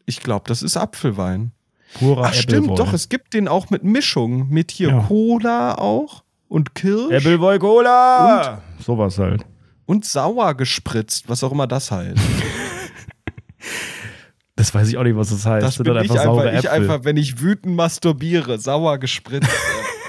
[SPEAKER 1] Ich glaube, das ist Apfelwein.
[SPEAKER 2] Purer Ach,
[SPEAKER 1] stimmt, doch. Es gibt den auch mit Mischung. Mit hier ja. Cola auch und Kirsch.
[SPEAKER 2] Appleboy Cola! Und, Sowas halt.
[SPEAKER 1] Und sauer gespritzt, was auch immer das heißt.
[SPEAKER 2] das weiß ich auch nicht, was das heißt.
[SPEAKER 1] Das bin ich einfach, ich einfach, wenn ich wütend masturbiere, sauer gespritzt.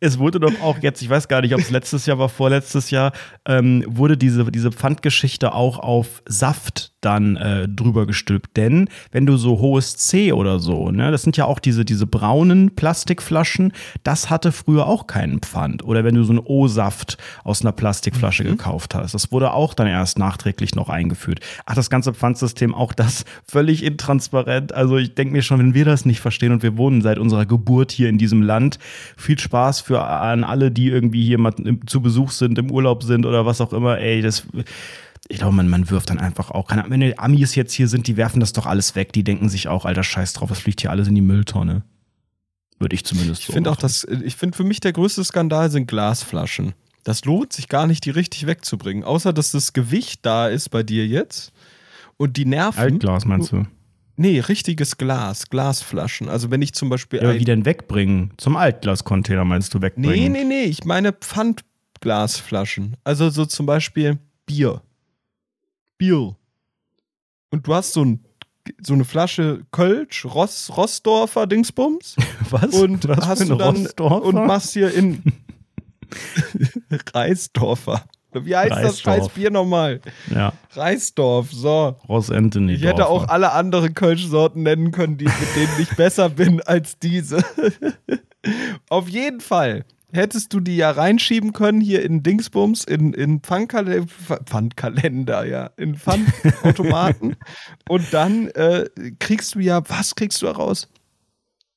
[SPEAKER 2] es wurde doch auch jetzt, ich weiß gar nicht, ob es letztes Jahr war, vorletztes Jahr, ähm, wurde diese, diese Pfandgeschichte auch auf Saft dann äh, drüber gestülpt. Denn wenn du so hohes C oder so, ne, das sind ja auch diese, diese braunen Plastikflaschen, das hatte früher auch keinen Pfand. Oder wenn du so einen O-Saft aus einer Plastikflasche mhm. gekauft hast, das wurde auch dann erst nachträglich noch eingeführt. Ach, das ganze Pfandsystem, auch das völlig intransparent. Also ich denke mir schon, wenn wir das nicht verstehen und wir wohnen seit unserer Geburt hier in diesem Land, viel Spaß für an alle, die irgendwie hier mal zu Besuch sind, im Urlaub sind oder was auch immer. Ey, das ich glaube, man, man wirft dann einfach auch. Keine, wenn die Amis jetzt hier sind, die werfen das doch alles weg. Die denken sich auch, alter Scheiß drauf, was fliegt hier alles in die Mülltonne. Würde ich zumindest
[SPEAKER 1] Ich finde auch, dass, ich finde für mich der größte Skandal sind Glasflaschen. Das lohnt sich gar nicht, die richtig wegzubringen. Außer, dass das Gewicht da ist bei dir jetzt und die Nerven.
[SPEAKER 2] Altglas meinst du?
[SPEAKER 1] Nee, richtiges Glas, Glasflaschen. Also wenn ich zum Beispiel.
[SPEAKER 2] Ja, wie denn wegbringen? Zum Altglascontainer meinst du wegbringen?
[SPEAKER 1] Nee, nee, nee, ich meine Pfandglasflaschen. Also so zum Beispiel Bier. Bier. Und du hast so, ein, so eine Flasche Kölsch, Ross, Rossdorfer Dingsbums.
[SPEAKER 2] Was?
[SPEAKER 1] Und
[SPEAKER 2] Was
[SPEAKER 1] hast du dann
[SPEAKER 2] Rossdorfer?
[SPEAKER 1] und machst hier in Reisdorfer. Wie heißt das
[SPEAKER 2] Reisdorf.
[SPEAKER 1] scheiß Bier nochmal?
[SPEAKER 2] Ja,
[SPEAKER 1] Reisdorf, so.
[SPEAKER 2] Ross Anthony.
[SPEAKER 1] Ich hätte auch alle anderen Kölsch-Sorten nennen können, die, mit denen ich besser bin als diese. Auf jeden Fall hättest du die ja reinschieben können hier in Dingsbums, in, in Pfandkalender, Pfandkalender, ja, in Pfandautomaten. Und dann äh, kriegst du ja, was kriegst du da raus?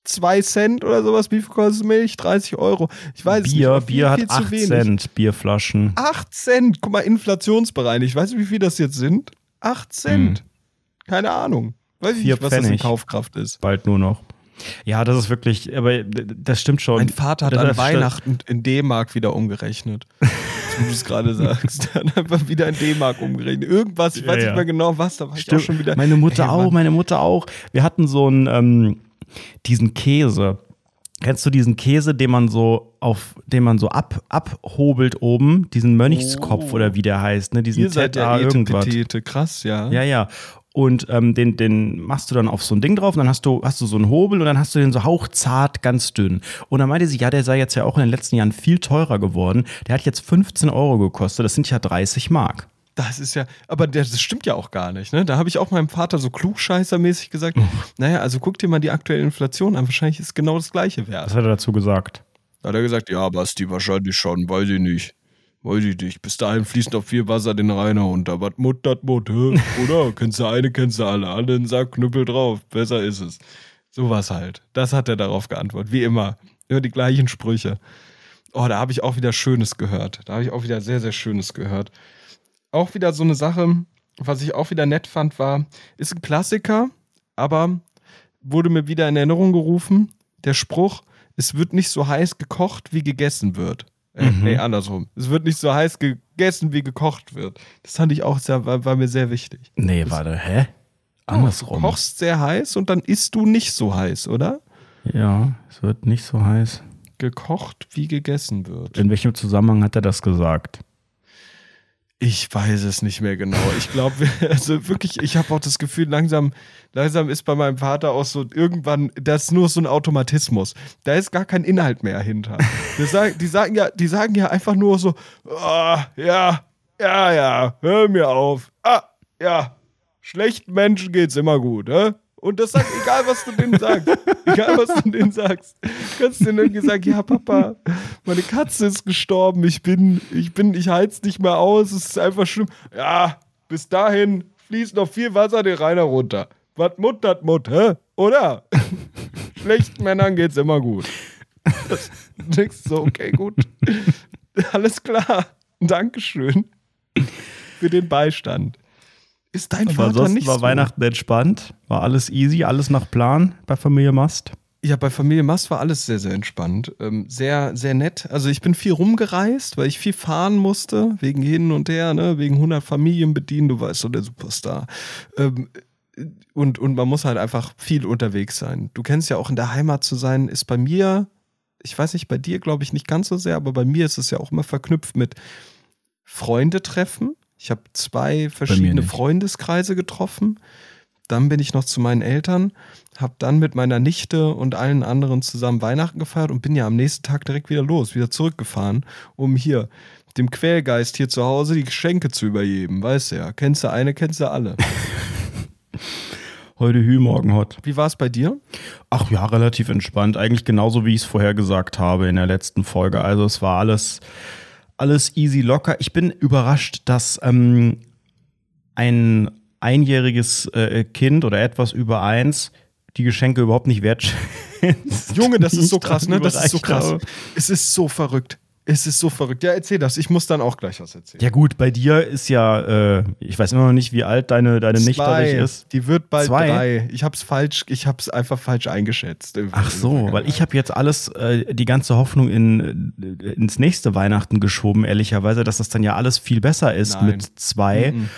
[SPEAKER 1] Zwei Cent oder sowas? Wie viel kostet Milch? 30 Euro. Ich weiß
[SPEAKER 2] Bier,
[SPEAKER 1] nicht. aber
[SPEAKER 2] Bier hat
[SPEAKER 1] zu
[SPEAKER 2] 8
[SPEAKER 1] wenig.
[SPEAKER 2] Cent, Bierflaschen.
[SPEAKER 1] 8 Cent. Guck mal, inflationsbereinigt. Weißt du, wie viel das jetzt sind? 8 Cent. Keine Ahnung. Weiß ich
[SPEAKER 2] Hm.
[SPEAKER 1] Nicht, was das in
[SPEAKER 2] Pfennig.
[SPEAKER 1] Kaufkraft ist.
[SPEAKER 2] Bald nur noch. Ja, das ist wirklich, aber das stimmt schon.
[SPEAKER 1] Mein Vater hat
[SPEAKER 2] Das-
[SPEAKER 1] an Weihnachten in D-Mark wieder umgerechnet. Wo du es gerade sagst. Hat einfach wieder in D-Mark umgerechnet. Irgendwas, ich weiß
[SPEAKER 2] ja.
[SPEAKER 1] nicht mehr genau was, da war ich auch
[SPEAKER 2] Stimmt.
[SPEAKER 1] schon wieder.
[SPEAKER 2] Meine Mutter
[SPEAKER 1] Ey,
[SPEAKER 2] auch, meine Mutter auch. Wir hatten so einen, ähm, diesen Käse. Kennst du diesen Käse, den man so auf, den man so ab, abhobelt oben, diesen Mönchskopf
[SPEAKER 1] Oh.
[SPEAKER 2] oder wie der heißt, ne? Diesen
[SPEAKER 1] Ihr seid
[SPEAKER 2] ZA
[SPEAKER 1] ja
[SPEAKER 2] irgendwas.
[SPEAKER 1] Etepetete, krass, ja.
[SPEAKER 2] Ja, ja. Und ähm, den, den machst du dann auf so ein Ding drauf und dann hast du, hast du so einen Hobel und dann hast du den so hauchzart, ganz dünn. Und dann meinte sie, ja, der sei jetzt ja auch in den letzten Jahren viel teurer geworden. Der hat jetzt 15 Euro gekostet, das sind ja 30 Mark.
[SPEAKER 1] Das ist ja, aber das stimmt ja auch gar nicht, ne? Da habe ich auch meinem Vater so klugscheißermäßig gesagt, naja, also guck dir mal die aktuelle Inflation an, wahrscheinlich ist genau das gleiche wert.
[SPEAKER 2] Was hat er dazu gesagt?
[SPEAKER 1] Da hat er gesagt, ja, Basti, wahrscheinlich schon, weiß ich nicht. Weiß ich nicht. Bis dahin fließt noch viel Wasser den Rhein runter. Was Mut, dat Mut? Oder? kennst du eine, kennst du alle. Alle in Sack, Knüppel drauf. Besser ist es. Sowas halt. Das hat er darauf geantwortet. Wie immer. Immer die gleichen Sprüche. Oh, da habe ich auch wieder Schönes gehört. Da habe ich auch wieder sehr, sehr Schönes gehört. Auch wieder so eine Sache, was ich auch wieder nett fand, war, ist ein Klassiker, aber wurde mir wieder in Erinnerung gerufen, der Spruch, es wird nicht so heiß gekocht, wie gegessen wird. Äh,
[SPEAKER 2] Mhm.
[SPEAKER 1] Nee, andersrum. Es wird nicht so heiß gegessen, wie gekocht wird. Das fand ich auch sehr, war, war mir sehr wichtig.
[SPEAKER 2] Nee, warte, hä?
[SPEAKER 1] Du
[SPEAKER 2] Andersrum.
[SPEAKER 1] kochst sehr heiß und dann isst du nicht so heiß, oder?
[SPEAKER 2] Ja, es wird nicht so heiß.
[SPEAKER 1] Gekocht, wie gegessen wird.
[SPEAKER 2] In welchem Zusammenhang hat er das gesagt?
[SPEAKER 1] Ich weiß es nicht mehr genau. Ich glaube, also wirklich, ich habe auch das Gefühl, langsam, langsam ist bei meinem Vater auch so irgendwann, das ist nur so ein Automatismus. Da ist gar kein Inhalt mehr hinter. Die sagen, die sagen ja, die sagen ja einfach nur so, ah, ja, ja, ja, hör mir auf. Ah, ja, schlechten Menschen geht's immer gut, hä? Und das sagt, egal was du denen sagst. Egal was du denen sagst. Du kannst denen irgendwie sagen, ja, Papa, meine Katze ist gestorben, ich bin, ich bin, ich heiz nicht mehr aus, es ist einfach schlimm. Ja, bis dahin fließt noch viel Wasser den Rainer runter. Was Mut, dat Mut, hä? Oder? Schlechten Männern geht's immer gut. Du denkst so, okay, gut. Alles klar. Dankeschön für den Beistand. Ist dein Vater
[SPEAKER 2] ansonsten
[SPEAKER 1] nicht
[SPEAKER 2] war
[SPEAKER 1] so?
[SPEAKER 2] Weihnachten entspannt, war alles easy, alles nach Plan bei Familie Mast.
[SPEAKER 1] Ja, bei Familie Mast war alles sehr, sehr entspannt. Ähm, sehr, sehr nett. Also ich bin viel rumgereist, weil ich viel fahren musste, wegen hin und her, ne? wegen 100 Familien bedienen, du weißt so, der Superstar. Ähm, und, und man muss halt einfach viel unterwegs sein. Du kennst ja auch in der Heimat zu sein, ist bei mir, ich weiß nicht, bei dir glaube ich nicht ganz so sehr, aber bei mir ist es ja auch immer verknüpft mit Freunde treffen. Ich habe zwei verschiedene. Freundeskreise getroffen. Dann bin ich noch zu meinen Eltern, habe dann mit meiner Nichte und allen anderen zusammen Weihnachten gefeiert und bin ja am nächsten Tag direkt wieder los, wieder zurückgefahren, um hier dem Quälgeist hier zu Hause die Geschenke zu übergeben. Weißt du ja, kennst du eine, kennst du alle.
[SPEAKER 2] Heute Hü, morgen Hot.
[SPEAKER 1] Wie war es bei dir?
[SPEAKER 2] Ach ja, relativ entspannt. Eigentlich genauso, wie ich es vorher gesagt habe in der letzten Folge. Also es war alles, alles easy locker. Ich bin überrascht, dass ähm, ein einjähriges äh, Kind oder etwas über eins die Geschenke überhaupt nicht wertschätzt.
[SPEAKER 1] Junge, das ist so krass, ne? Das ist so krass.
[SPEAKER 2] habe.
[SPEAKER 1] Es ist so verrückt. Es ist so verrückt. Ja, erzähl das. Ich muss dann auch gleich was erzählen.
[SPEAKER 2] Ja, gut, bei dir ist ja, äh, ich weiß immer noch nicht, wie alt deine, deine Nichte ist.
[SPEAKER 1] Die wird bald Zwei. drei. Ich hab's falsch, ich hab's einfach falsch eingeschätzt.
[SPEAKER 2] Ach so, weil ich habe jetzt alles, äh, die ganze Hoffnung in, äh, ins nächste Weihnachten geschoben, ehrlicherweise, dass das dann ja alles viel besser ist Nein. mit zwei. Mhm.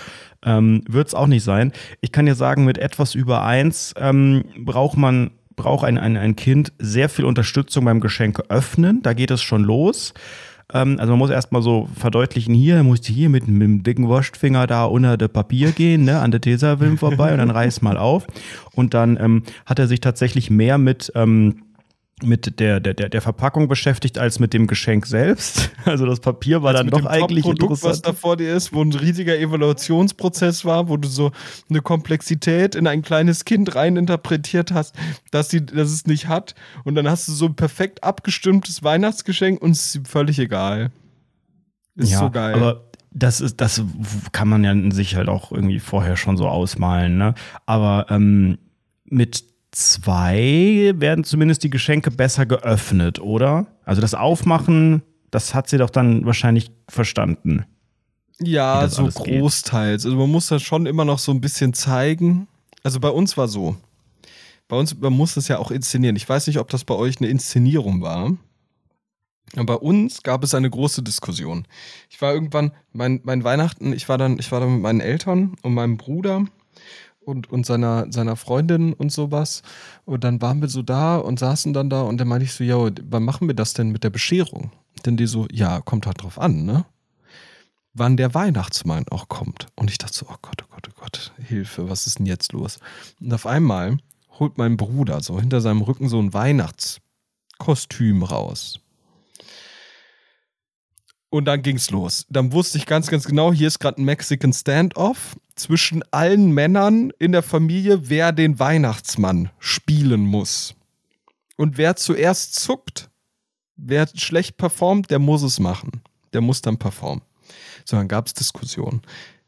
[SPEAKER 2] Ähm, Wird es auch nicht sein. Ich kann dir sagen, mit etwas über eins ähm, braucht man braucht ein, ein, ein Kind sehr viel Unterstützung beim Geschenke öffnen. Da geht es schon los. Ähm, also man muss erstmal so verdeutlichen, hier musst du hier mit, mit dem dicken Wurstfinger da unter das Papier gehen, ne, an der Tesafilm vorbei und dann reiß mal auf. Und dann ähm, hat er sich tatsächlich mehr mit ähm, mit der, der, der Verpackung beschäftigt als mit dem Geschenk selbst. Also das Papier war als dann doch eigentlich Produkt, interessant.
[SPEAKER 1] was da vor dir ist, wo ein riesiger Evaluationsprozess war, wo du so eine Komplexität in ein kleines Kind reininterpretiert hast, dass, sie, dass es nicht hat. Und dann hast du so ein perfekt abgestimmtes Weihnachtsgeschenk und es ist völlig egal.
[SPEAKER 2] Ist ja, so geil. Aber das ist, das kann man ja in sich halt auch irgendwie vorher schon so ausmalen, ne? Aber ähm, mit zwei werden zumindest die Geschenke besser geöffnet, oder? Also das Aufmachen, das hat sie doch dann wahrscheinlich verstanden.
[SPEAKER 1] Ja, so großteils. Geht. Also man muss das schon immer noch so ein bisschen zeigen. Also bei uns war so. Bei uns, man muss das ja auch inszenieren. Ich weiß nicht, ob das bei euch eine Inszenierung war. Aber bei uns gab es eine große Diskussion. Ich war irgendwann, mein, mein Weihnachten, ich war dann, ich war dann mit meinen Eltern und meinem Bruder und, und seiner, seiner Freundin und sowas. Und dann waren wir so da und saßen dann da und dann meinte ich so, ja, wann machen wir das denn mit der Bescherung? Denn die so, ja, kommt halt drauf an, ne? Wann der Weihnachtsmann auch kommt. Und ich dachte so, oh Gott, oh Gott, oh Gott, Hilfe, was ist denn jetzt los? Und auf einmal holt mein Bruder so hinter seinem Rücken so ein Weihnachtskostüm raus. Und dann ging's los. Dann wusste ich ganz, ganz genau, hier ist gerade ein Mexican Standoff zwischen allen Männern in der Familie, wer den Weihnachtsmann spielen muss. Und wer zuerst zuckt, wer schlecht performt, der muss es machen. Der muss dann performen. So, dann gab es Diskussionen.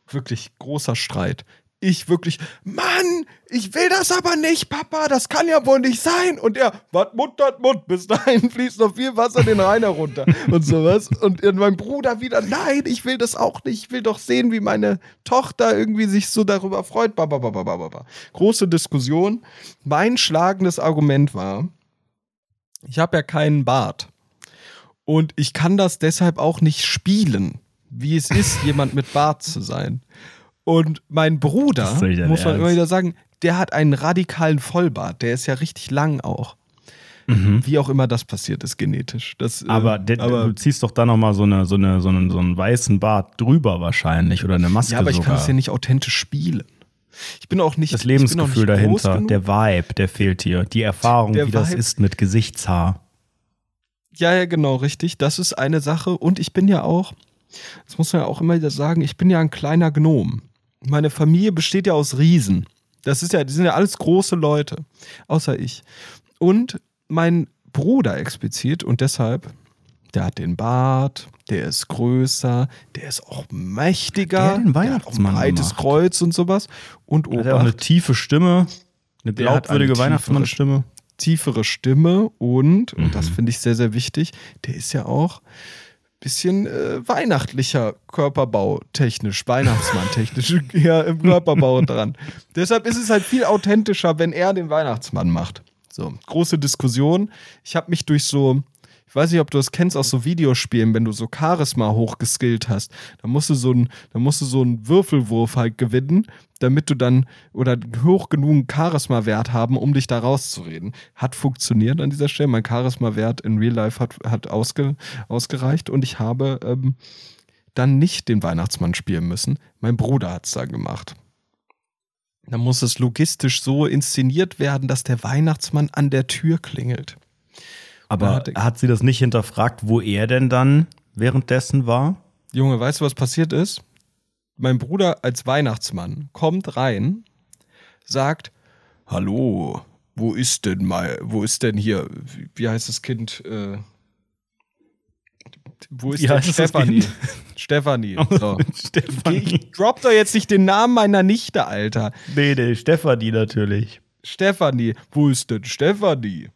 [SPEAKER 1] Wirklich großer Streit ich wirklich, Mann, ich will das aber nicht, Papa, das kann ja wohl nicht sein. Und er, wat Mund, dat Mund, bis dahin fließt noch viel Wasser den Rhein herunter und sowas. Und mein Bruder wieder, nein, ich will das auch nicht, ich will doch sehen, wie meine Tochter irgendwie sich so darüber freut. Babababababa. Große Diskussion. Mein schlagendes Argument war, ich habe ja keinen Bart. Und ich kann das deshalb auch nicht spielen, wie es ist, jemand mit Bart zu sein. Und mein Bruder, muss man Ernst? immer wieder sagen, der hat einen radikalen Vollbart. Der ist ja richtig lang auch. Mhm. Wie auch immer das passiert ist, genetisch. Das,
[SPEAKER 2] äh, aber, äh, aber, du ziehst doch da nochmal so, eine, so, eine, so, einen, so einen weißen Bart drüber wahrscheinlich oder eine Maske.
[SPEAKER 1] Ja, aber
[SPEAKER 2] ich
[SPEAKER 1] sogar. kann es ja nicht authentisch spielen. Ich bin auch nicht.
[SPEAKER 2] Das Lebensgefühl nicht dahinter, der Vibe, der fehlt hier. Die Erfahrung, der wie Vibe. das ist mit Gesichtshaar.
[SPEAKER 1] Ja, ja, genau, richtig. Das ist eine Sache. Und ich bin ja auch, das muss man ja auch immer wieder sagen, ich bin ja ein kleiner Gnom meine Familie besteht ja aus Riesen. Das ist ja, die sind ja alles große Leute, außer ich. Und mein Bruder explizit und deshalb, der hat den Bart, der ist größer, der ist auch mächtiger,
[SPEAKER 2] der, den Weihnachtsmann
[SPEAKER 1] der hat auch ein breites gemacht. Kreuz und sowas. Und
[SPEAKER 2] Obacht, hat auch eine tiefe Stimme, eine glaubwürdige Weihnachtsmannstimme.
[SPEAKER 1] Tiefere Stimme und, mhm. und das mhm. finde ich sehr, sehr wichtig, der ist ja auch bisschen äh, weihnachtlicher Körperbau technisch, Weihnachtsmann technisch ja, im Körperbau dran. Deshalb ist es halt viel authentischer, wenn er den Weihnachtsmann macht. So, große Diskussion. Ich habe mich durch so weiß nicht, ob du das kennst aus so Videospielen, wenn du so Charisma hochgeskillt hast, dann musst du so einen, dann musst du so einen Würfelwurf halt gewinnen, damit du dann oder hoch genug Charisma-Wert haben, um dich da rauszureden. Hat funktioniert an dieser Stelle. Mein Charisma-Wert in Real Life hat, hat ausge, ausgereicht und ich habe ähm, dann nicht den Weihnachtsmann spielen müssen. Mein Bruder hat es da gemacht. Dann muss es logistisch so inszeniert werden, dass der Weihnachtsmann an der Tür klingelt.
[SPEAKER 2] Aber hat, hat sie das nicht hinterfragt, wo er denn dann währenddessen war?
[SPEAKER 1] Junge, weißt du, was passiert ist? Mein Bruder als Weihnachtsmann kommt rein, sagt: Hallo, wo ist denn mal, wo ist denn hier, wie heißt das Kind? Äh, wo ist denn Stefanie? Stefanie. So. Stefanie. Ich drop doch jetzt nicht den Namen meiner Nichte, Alter.
[SPEAKER 2] Nee, nee, Stefanie natürlich.
[SPEAKER 1] Stefanie. Wo ist denn Stefanie?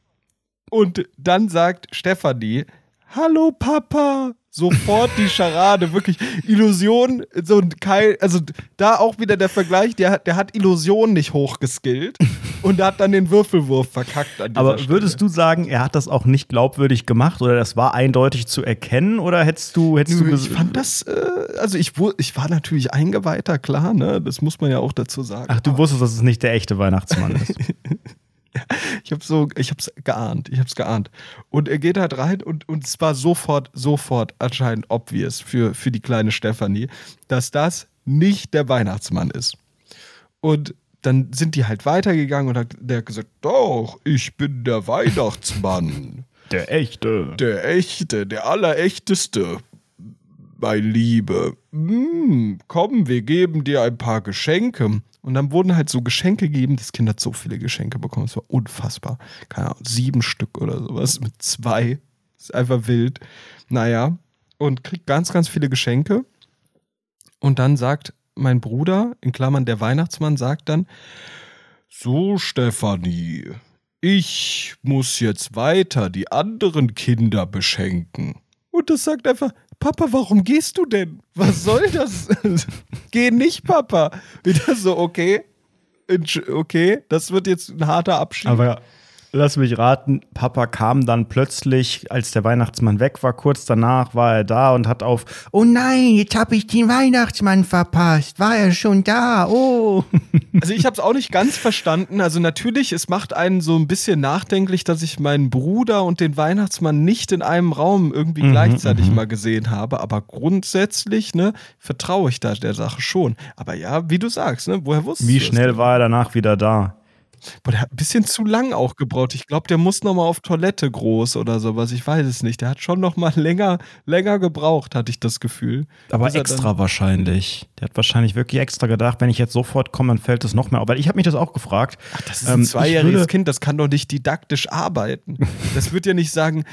[SPEAKER 1] Und dann sagt Stefanie, Hallo Papa, sofort die Scharade, wirklich Illusion, so ein Keil, also da auch wieder der Vergleich, der, der hat Illusion nicht hochgeskillt und hat dann den Würfelwurf verkackt.
[SPEAKER 2] Aber würdest Stelle. du sagen, er hat das auch nicht glaubwürdig gemacht oder das war eindeutig zu erkennen oder hättest du, hättest
[SPEAKER 1] du Ich fand das, äh, also ich, ich war natürlich eingeweihter, klar, ne, das muss man ja auch dazu sagen.
[SPEAKER 2] Ach, du wusstest, dass es nicht der echte Weihnachtsmann ist.
[SPEAKER 1] ich habe so, ich habe es geahnt, ich habe es geahnt. Und er geht halt rein und, und es war sofort, sofort anscheinend obvious für, für die kleine Stefanie, dass das nicht der Weihnachtsmann ist. Und dann sind die halt weitergegangen und hat der gesagt, doch, ich bin der Weihnachtsmann.
[SPEAKER 2] Der echte.
[SPEAKER 1] Der echte, der allerechteste. Mein Liebe. Hm, komm, wir geben dir ein paar Geschenke. Und dann wurden halt so Geschenke gegeben. Das Kind hat so viele Geschenke bekommen. Es war unfassbar. Keine Ahnung, sieben Stück oder sowas mit zwei. Das ist einfach wild. Naja, und kriegt ganz, ganz viele Geschenke. Und dann sagt mein Bruder, in Klammern der Weihnachtsmann, sagt dann: So, Stefanie, ich muss jetzt weiter die anderen Kinder beschenken. Und das sagt einfach Papa, warum gehst du denn? Was soll das? Geh nicht, Papa. Wieder so, okay. Okay, das wird jetzt ein harter Abschied.
[SPEAKER 2] Aber Lass mich raten, Papa kam dann plötzlich, als der Weihnachtsmann weg war, kurz danach war er da und hat auf, oh nein, jetzt habe ich den Weihnachtsmann verpasst, war er schon da, oh.
[SPEAKER 1] Also ich habe es auch nicht ganz verstanden. Also natürlich, es macht einen so ein bisschen nachdenklich, dass ich meinen Bruder und den Weihnachtsmann nicht in einem Raum irgendwie mhm, gleichzeitig mhm. mal gesehen habe. Aber grundsätzlich, ne, vertraue ich da der Sache schon. Aber ja, wie du sagst, ne, woher wusstest
[SPEAKER 2] du Wie schnell war er danach wieder da?
[SPEAKER 1] Boah, der hat ein bisschen zu lang auch gebraucht. Ich glaube, der muss noch mal auf Toilette groß oder sowas. Ich weiß es nicht. Der hat schon noch mal länger, länger gebraucht, hatte ich das Gefühl.
[SPEAKER 2] Aber extra wahrscheinlich. Der hat wahrscheinlich wirklich extra gedacht, wenn ich jetzt sofort komme, dann fällt es noch mehr. Aber ich habe mich das auch gefragt.
[SPEAKER 1] Ach, das ist ein ähm, zweijähriges Kind, das kann doch nicht didaktisch arbeiten. Das wird ja nicht sagen,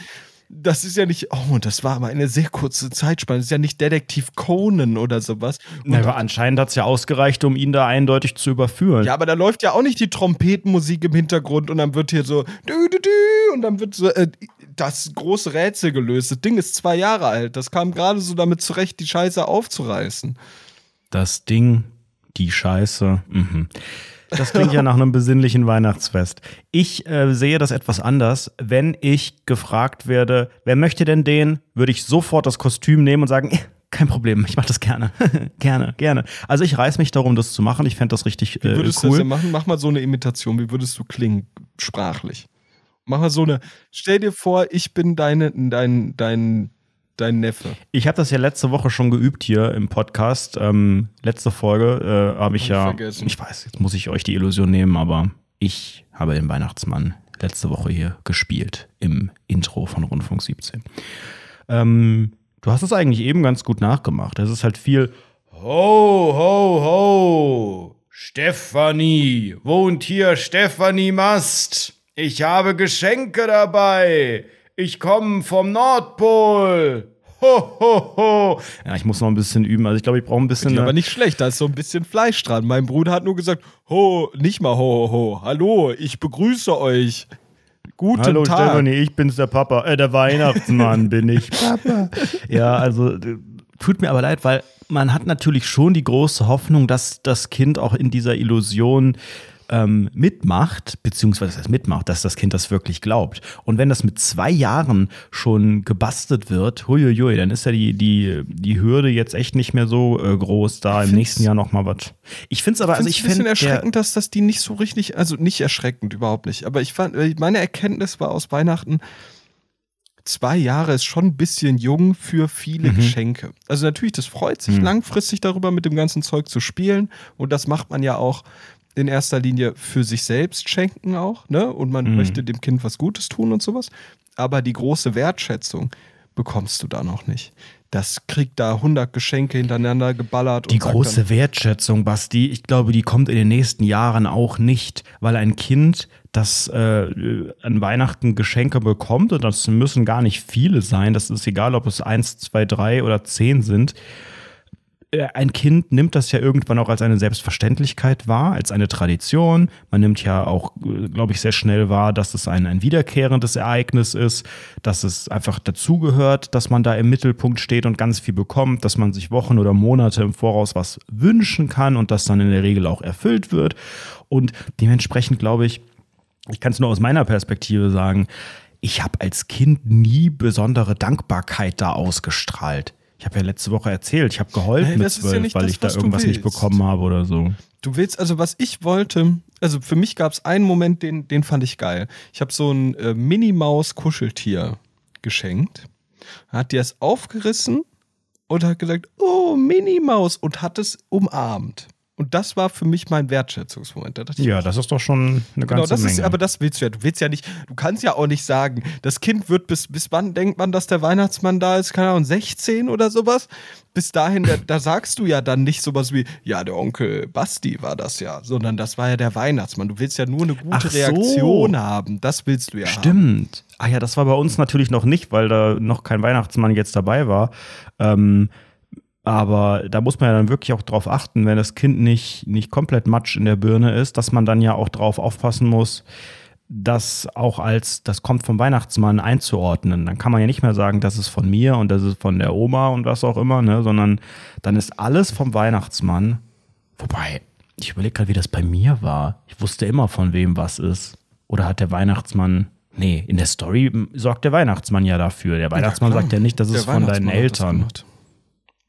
[SPEAKER 1] das ist ja nicht, oh, das war aber eine sehr kurze Zeitspanne. Das ist ja nicht Detektiv Conan oder sowas.
[SPEAKER 2] Na, aber anscheinend hat es ja ausgereicht, um ihn da eindeutig zu überführen.
[SPEAKER 1] Ja, aber da läuft ja auch nicht die Trompetenmusik im Hintergrund und dann wird hier so dü, dü, dü, und dann wird so äh, das große Rätsel gelöst. Das Ding ist zwei Jahre alt. Das kam gerade so damit zurecht, die Scheiße aufzureißen.
[SPEAKER 2] Das Ding, die Scheiße. Mhm. Das klingt ja nach einem besinnlichen Weihnachtsfest. Ich äh, sehe das etwas anders. Wenn ich gefragt werde, wer möchte denn den, würde ich sofort das Kostüm nehmen und sagen, kein Problem, ich mache das gerne. gerne, gerne. Also ich reiß mich darum, das zu machen. Ich fände das richtig
[SPEAKER 1] äh, Wie würdest cool. du das denn machen? Mach mal so eine Imitation. Wie würdest du klingen, sprachlich? Mach mal so eine, stell dir vor, ich bin deine, dein, dein, dein Neffe.
[SPEAKER 2] Ich habe das ja letzte Woche schon geübt hier im Podcast. Ähm, letzte Folge äh, habe ich ja. Vergessen. Ich weiß, jetzt muss ich euch die Illusion nehmen, aber ich habe den Weihnachtsmann letzte Woche hier gespielt im Intro von Rundfunk 17. Ähm, du hast es eigentlich eben ganz gut nachgemacht. Es ist halt viel Ho, ho, ho! Stefanie! Wohnt hier Stefanie Mast! Ich habe Geschenke dabei! Ich komme vom Nordpol. Ho, ho, ho. Ja, ich muss noch ein bisschen üben. Also ich glaube, ich brauche ein bisschen.
[SPEAKER 1] Aber nicht schlecht, da ist so ein bisschen Fleisch dran. Mein Bruder hat nur gesagt, ho, nicht mal ho, ho, ho. Hallo, ich begrüße euch. Guten
[SPEAKER 2] Hallo
[SPEAKER 1] Tag.
[SPEAKER 2] Stefanie, ich bin's der Papa, äh, der Weihnachtsmann bin ich. Papa. Ja, also tut mir aber leid, weil man hat natürlich schon die große Hoffnung, dass das Kind auch in dieser Illusion ähm, mitmacht, beziehungsweise das heißt mitmacht, dass das Kind das wirklich glaubt. Und wenn das mit zwei Jahren schon gebastelt wird, huiuiui, dann ist ja die, die, die Hürde jetzt echt nicht mehr so äh, groß, da im nächsten Jahr nochmal was.
[SPEAKER 1] Ich finde es aber, also ich finde. ein bisschen erschreckend, dass das die nicht so richtig, also nicht erschreckend, überhaupt nicht. Aber ich fand, äh, meine Erkenntnis war aus Weihnachten, zwei Jahre ist schon ein bisschen jung für viele mhm. Geschenke. Also natürlich, das freut sich mhm. langfristig darüber, mit dem ganzen Zeug zu spielen. Und das macht man ja auch in erster Linie für sich selbst schenken auch, ne? Und man mhm. möchte dem Kind was Gutes tun und sowas. Aber die große Wertschätzung bekommst du da noch nicht. Das kriegt da 100 Geschenke hintereinander geballert.
[SPEAKER 2] Die große Wertschätzung, Basti, ich glaube, die kommt in den nächsten Jahren auch nicht, weil ein Kind, das äh, an Weihnachten Geschenke bekommt, und das müssen gar nicht viele sein, das ist egal, ob es eins, zwei, drei oder zehn sind, ein Kind nimmt das ja irgendwann auch als eine Selbstverständlichkeit wahr, als eine Tradition. Man nimmt ja auch, äh, glaube ich, sehr schnell wahr, dass es ein, ein wiederkehrendes Ereignis ist, dass es einfach dazugehört, dass man da im Mittelpunkt steht und ganz viel bekommt, dass man sich Wochen oder Monate im Voraus was wünschen kann und das dann in der Regel auch erfüllt wird. Und dementsprechend glaube ich, ich kann es nur aus meiner Perspektive sagen, ich habe als Kind nie besondere Dankbarkeit da ausgestrahlt. Ich habe ja letzte Woche erzählt, ich habe geheult Nein, mit zwölf, ja weil das, ich da irgendwas nicht bekommen habe oder so.
[SPEAKER 1] Du willst, also was ich wollte, also für mich gab es einen Moment, den, den fand ich geil. Ich habe so ein äh, Mini-Maus-Kuscheltier geschenkt. Hat die es aufgerissen und hat gesagt, oh, Mini-Maus und hat es umarmt. Und das war für mich mein Wertschätzungsmoment.
[SPEAKER 2] Da ja, das ist doch schon eine genau, ganze
[SPEAKER 1] das
[SPEAKER 2] Menge.
[SPEAKER 1] Ist, aber das willst du ja. Du willst ja nicht, du kannst ja auch nicht sagen, das Kind wird bis, bis wann denkt man, dass der Weihnachtsmann da ist? Keine Ahnung, 16 oder sowas? Bis dahin, da, da sagst du ja dann nicht sowas wie, ja, der Onkel Basti war das ja, sondern das war ja der Weihnachtsmann. Du willst ja nur eine gute so. Reaktion haben. Das willst du ja
[SPEAKER 2] Stimmt. haben. Stimmt. Ah ja, das war bei uns natürlich noch nicht, weil da noch kein Weihnachtsmann jetzt dabei war. Ähm, aber da muss man ja dann wirklich auch drauf achten, wenn das Kind nicht, nicht komplett Matsch in der Birne ist, dass man dann ja auch drauf aufpassen muss, das auch als, das kommt vom Weihnachtsmann einzuordnen. Dann kann man ja nicht mehr sagen, das ist von mir und das ist von der Oma und was auch immer, ne? sondern dann ist alles vom Weihnachtsmann. Wobei, ich überlege gerade, wie das bei mir war. Ich wusste immer, von wem was ist. Oder hat der Weihnachtsmann Nee, in der Story sorgt der Weihnachtsmann ja dafür. Der Weihnachtsmann ja, sagt ja nicht, das ist von deinen Eltern.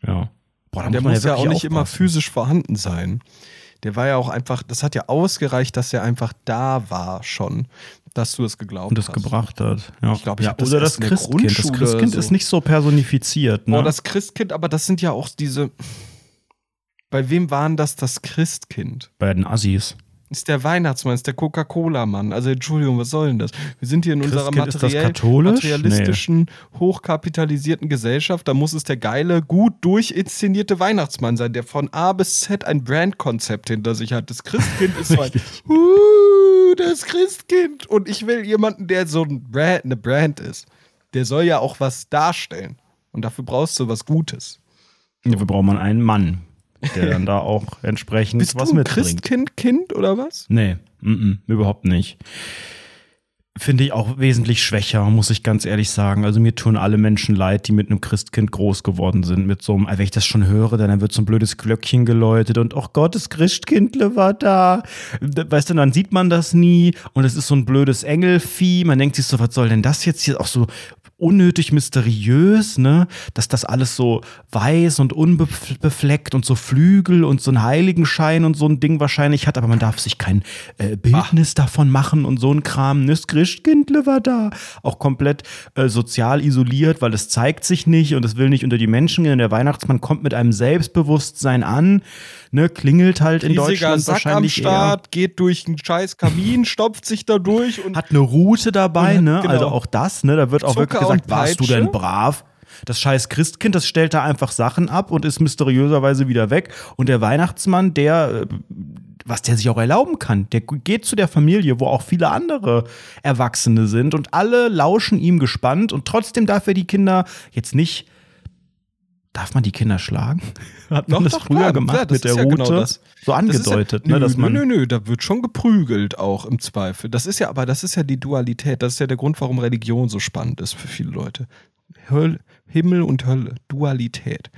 [SPEAKER 2] Ja.
[SPEAKER 1] Boah, der muss ja, ja auch nicht aufpassen. immer physisch vorhanden sein. Der war ja auch einfach, das hat ja ausgereicht, dass er einfach da war schon, dass du es geglaubt hast.
[SPEAKER 2] Und das
[SPEAKER 1] hast.
[SPEAKER 2] gebracht hat. Ja. Ich glaube, ich ja, das Oder das Christkind. Das Christkind so. ist nicht so personifiziert. Ne?
[SPEAKER 1] Boah, das Christkind, aber das sind ja auch diese. Bei wem waren das das Christkind?
[SPEAKER 2] Bei den Assis
[SPEAKER 1] ist der Weihnachtsmann, ist der Coca-Cola-Mann. Also Entschuldigung, was soll denn das? Wir sind hier in unserer materiell, materialistischen, nee. hochkapitalisierten Gesellschaft. Da muss es der geile, gut durchinszenierte Weihnachtsmann sein, der von A bis Z ein Brandkonzept hinter sich hat. Das Christkind ist so ein, uh, das Christkind. Und ich will jemanden, der so ein Brand, eine Brand ist. Der soll ja auch was darstellen. Und dafür brauchst du was Gutes.
[SPEAKER 2] Dafür braucht man einen Mann der dann da auch entsprechend
[SPEAKER 1] Bist
[SPEAKER 2] was
[SPEAKER 1] du ein mitbringt. Christkind, Kind oder was?
[SPEAKER 2] Nee, m -m, überhaupt nicht. Finde ich auch wesentlich schwächer, muss ich ganz ehrlich sagen. Also mir tun alle Menschen leid, die mit einem Christkind groß geworden sind. Mit so einem, wenn ich das schon höre, dann wird so ein blödes Glöckchen geläutet und ach Gott, das Christkindle war da. Weißt du, dann sieht man das nie und es ist so ein blödes Engelvieh. Man denkt sich so, was soll denn das jetzt hier? Auch so unnötig mysteriös, ne? Dass das alles so weiß und unbefleckt und so Flügel und so einen Heiligenschein und so ein Ding wahrscheinlich hat, aber man darf sich kein äh, Bildnis Ach. davon machen und so ein Kram. Das Christkindle war da. Auch komplett äh, sozial isoliert, weil es zeigt sich nicht und es will nicht unter die Menschen gehen. Der Weihnachtsmann kommt mit einem Selbstbewusstsein an, ne? Klingelt halt in Deutschland
[SPEAKER 1] Sack
[SPEAKER 2] wahrscheinlich
[SPEAKER 1] am Start, eher. geht durch einen scheiß Kamin, stopft sich da durch und
[SPEAKER 2] hat eine Route dabei, ne? Genau. Also auch das, ne? Da wird auch Zucker wirklich gesagt, warst du denn brav? Das scheiß Christkind, das stellt da einfach Sachen ab und ist mysteriöserweise wieder weg. Und der Weihnachtsmann, der, äh, was der sich auch erlauben kann, der geht zu der Familie, wo auch viele andere Erwachsene sind und alle lauschen ihm gespannt und trotzdem darf er die Kinder jetzt nicht Darf man die Kinder schlagen? Hat man doch, das doch, früher klar, gemacht klar, mit der ja Route? Genau so angedeutet, ja,
[SPEAKER 1] nö,
[SPEAKER 2] ne, dass man.
[SPEAKER 1] Nö, nö, nö, da wird schon geprügelt auch im Zweifel. Das ist ja, aber das ist ja die Dualität. Das ist ja der Grund, warum Religion so spannend ist für viele Leute. Höl Himmel und Hölle, Dualität.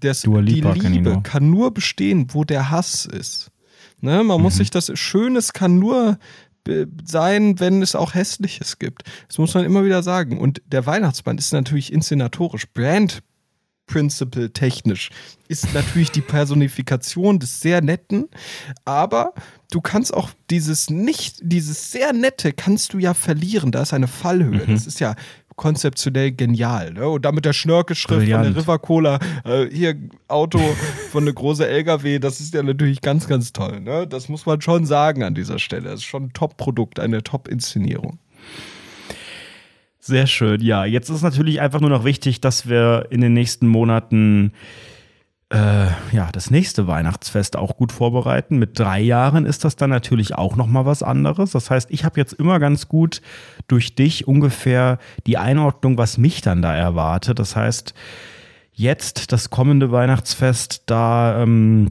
[SPEAKER 1] Das, die Liebe kann nur bestehen, wo der Hass ist. Ne? Man mhm. muss sich das Schönes kann nur sein, wenn es auch Hässliches gibt. Das muss man immer wieder sagen. Und der Weihnachtsmann ist natürlich inszenatorisch, Brand Principle technisch ist natürlich die Personifikation des sehr netten, aber du kannst auch dieses nicht, dieses sehr nette kannst du ja verlieren. Da ist eine Fallhöhe. Mhm. Das ist ja konzeptionell genial. Ne? Und damit der Schnörkelschrift von der River Cola, äh, hier Auto von eine große LKW, das ist ja natürlich ganz, ganz toll. Ne? Das muss man schon sagen an dieser Stelle. Das ist schon ein Top-Produkt, eine Top-Inszenierung.
[SPEAKER 2] Sehr schön, ja. Jetzt ist natürlich einfach nur noch wichtig, dass wir in den nächsten Monaten äh, ja, das nächste Weihnachtsfest auch gut vorbereiten. Mit drei Jahren ist das dann natürlich auch nochmal was anderes. Das heißt, ich habe jetzt immer ganz gut durch dich ungefähr die Einordnung, was mich dann da erwartet. Das heißt, Jetzt das kommende Weihnachtsfest, da ähm,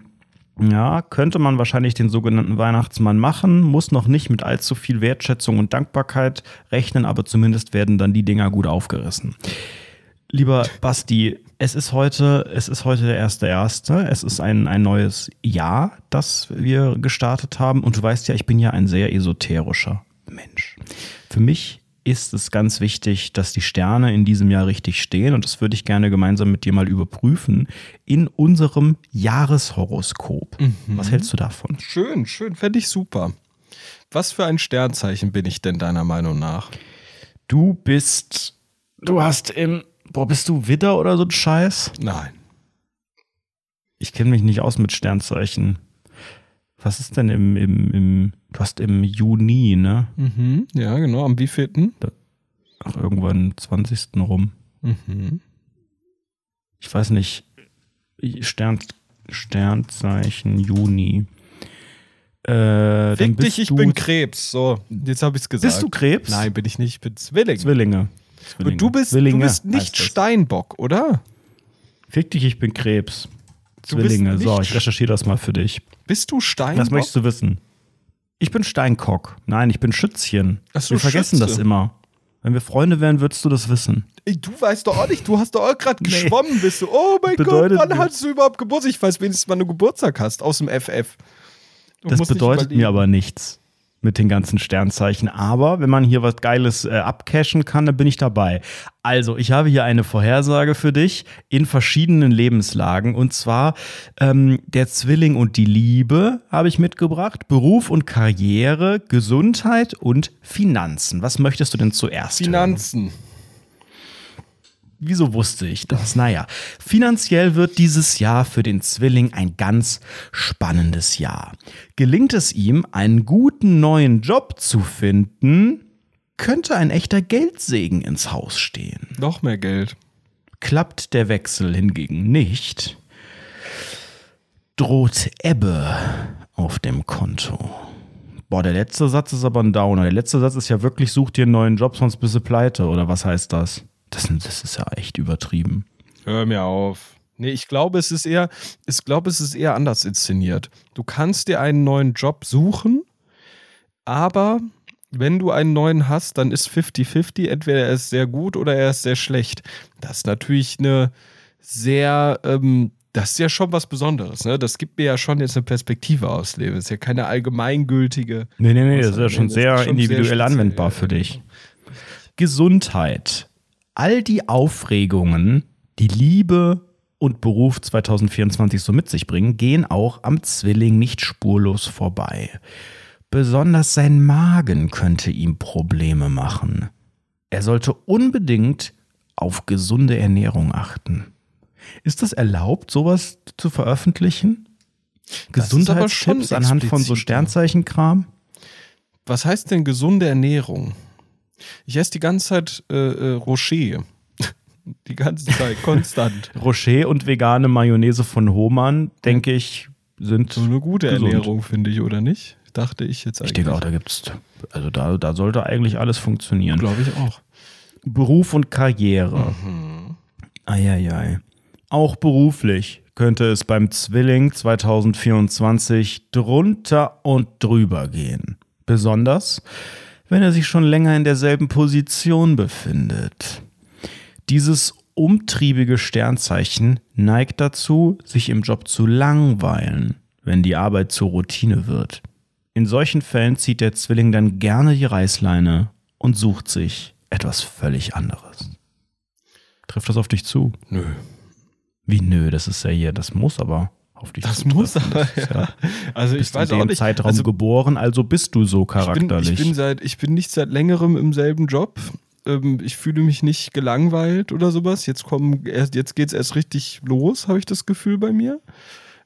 [SPEAKER 2] ja, könnte man wahrscheinlich den sogenannten Weihnachtsmann machen, muss noch nicht mit allzu viel Wertschätzung und Dankbarkeit rechnen, aber zumindest werden dann die Dinger gut aufgerissen. Lieber Basti, es ist heute, es ist heute der erste erste. Es ist ein, ein neues Jahr, das wir gestartet haben. Und du weißt ja, ich bin ja ein sehr esoterischer Mensch. Für mich ist es ganz wichtig, dass die Sterne in diesem Jahr richtig stehen. Und das würde ich gerne gemeinsam mit dir mal überprüfen in unserem Jahreshoroskop. Mhm. Was hältst du davon?
[SPEAKER 1] Schön, schön, fände ich super. Was für ein Sternzeichen bin ich denn deiner Meinung nach?
[SPEAKER 2] Du bist, du hast im Boah, bist du Widder oder so ein Scheiß?
[SPEAKER 1] Nein.
[SPEAKER 2] Ich kenne mich nicht aus mit Sternzeichen. Was ist denn im, im, im, du hast im Juni, ne?
[SPEAKER 1] Mhm, ja, genau. Am wievielten?
[SPEAKER 2] Ach, irgendwann 20. rum. Mhm. Ich weiß nicht. Stern, Sternzeichen Juni.
[SPEAKER 1] Äh, Fick dich, ich bin Krebs. So, jetzt habe ich es gesagt.
[SPEAKER 2] Bist du Krebs?
[SPEAKER 1] Nein, bin ich nicht. Ich bin Zwilling.
[SPEAKER 2] Zwillinge.
[SPEAKER 1] Zwillinge. Und du bist, du bist nicht Steinbock, oder?
[SPEAKER 2] Fick dich, ich bin Krebs. Zwillinge. So, ich recherchiere das mal für dich.
[SPEAKER 1] Bist du Steinbock?
[SPEAKER 2] Was möchtest du wissen? Ich bin Steinkock. Nein, ich bin Schützchen. Ach wir vergessen Schütze. das immer. Wenn wir Freunde wären, würdest du das wissen.
[SPEAKER 1] Ey, du weißt doch auch nicht, du hast doch auch gerade geschwommen, bist du. Oh mein Gott, wann hast du überhaupt Geburtstag? Ich weiß wenigstens, wann du Geburtstag hast, aus dem FF.
[SPEAKER 2] Du das bedeutet mir aber nichts mit den ganzen Sternzeichen. Aber wenn man hier was Geiles äh, abcashen kann, dann bin ich dabei. Also, ich habe hier eine Vorhersage für dich in verschiedenen Lebenslagen. Und zwar ähm, der Zwilling und die Liebe habe ich mitgebracht. Beruf und Karriere, Gesundheit und Finanzen. Was möchtest du denn zuerst?
[SPEAKER 1] Finanzen. Hören?
[SPEAKER 2] Wieso wusste ich das? Naja, finanziell wird dieses Jahr für den Zwilling ein ganz spannendes Jahr. Gelingt es ihm, einen guten neuen Job zu finden, könnte ein echter Geldsegen ins Haus stehen.
[SPEAKER 1] Noch mehr Geld.
[SPEAKER 2] Klappt der Wechsel hingegen nicht, droht Ebbe auf dem Konto. Boah, der letzte Satz ist aber ein Downer. Der letzte Satz ist ja wirklich, such dir einen neuen Job, sonst bist du pleite. Oder was heißt das? Das, das ist ja echt übertrieben.
[SPEAKER 1] Hör mir auf. Nee, ich glaube, es ist eher, ich glaube, es ist eher anders inszeniert. Du kannst dir einen neuen Job suchen, aber wenn du einen neuen hast, dann ist 50-50. Entweder er ist sehr gut oder er ist sehr schlecht. Das ist natürlich eine sehr, ähm, das ist ja schon was Besonderes. Ne? Das gibt mir ja schon jetzt eine Perspektive aus Leben. Das ist ja keine allgemeingültige.
[SPEAKER 2] Nee, nee, nee, das ist ja schon sehr individuell anwendbar für dich. Gesundheit all die Aufregungen, die Liebe und Beruf 2024 so mit sich bringen, gehen auch am Zwilling nicht spurlos vorbei. Besonders sein Magen könnte ihm Probleme machen. Er sollte unbedingt auf gesunde Ernährung achten. Ist das erlaubt, sowas zu veröffentlichen? Gesundheitstipps anhand von so Sternzeichenkram?
[SPEAKER 1] Was heißt denn gesunde Ernährung? Ich esse die ganze Zeit äh, äh, Rocher. die ganze Zeit, konstant.
[SPEAKER 2] Rocher und vegane Mayonnaise von Hohmann, denke ich, sind.
[SPEAKER 1] So eine gute gesund. Ernährung, finde ich, oder nicht? Dachte ich jetzt eigentlich.
[SPEAKER 2] Ich denke auch, da gibt's. Also da, da sollte eigentlich alles funktionieren.
[SPEAKER 1] Glaube ich auch.
[SPEAKER 2] Beruf und Karriere. Mhm. Eieiei. Auch beruflich könnte es beim Zwilling 2024 drunter und drüber gehen. Besonders wenn er sich schon länger in derselben Position befindet. Dieses umtriebige Sternzeichen neigt dazu, sich im Job zu langweilen, wenn die Arbeit zur Routine wird. In solchen Fällen zieht der Zwilling dann gerne die Reißleine und sucht sich etwas völlig anderes. Trifft das auf dich zu?
[SPEAKER 1] Nö.
[SPEAKER 2] Wie nö, das ist ja hier, das muss aber auf dich
[SPEAKER 1] Das muss aber, ja.
[SPEAKER 2] Also ich weiß in nicht. Zeitraum also, geboren, also bist du so charakterlich.
[SPEAKER 1] Ich bin, ich bin, seit, ich bin nicht seit längerem im selben Job. Ähm, ich fühle mich nicht gelangweilt oder sowas. Jetzt kommen, jetzt geht es erst richtig los, habe ich das Gefühl bei mir.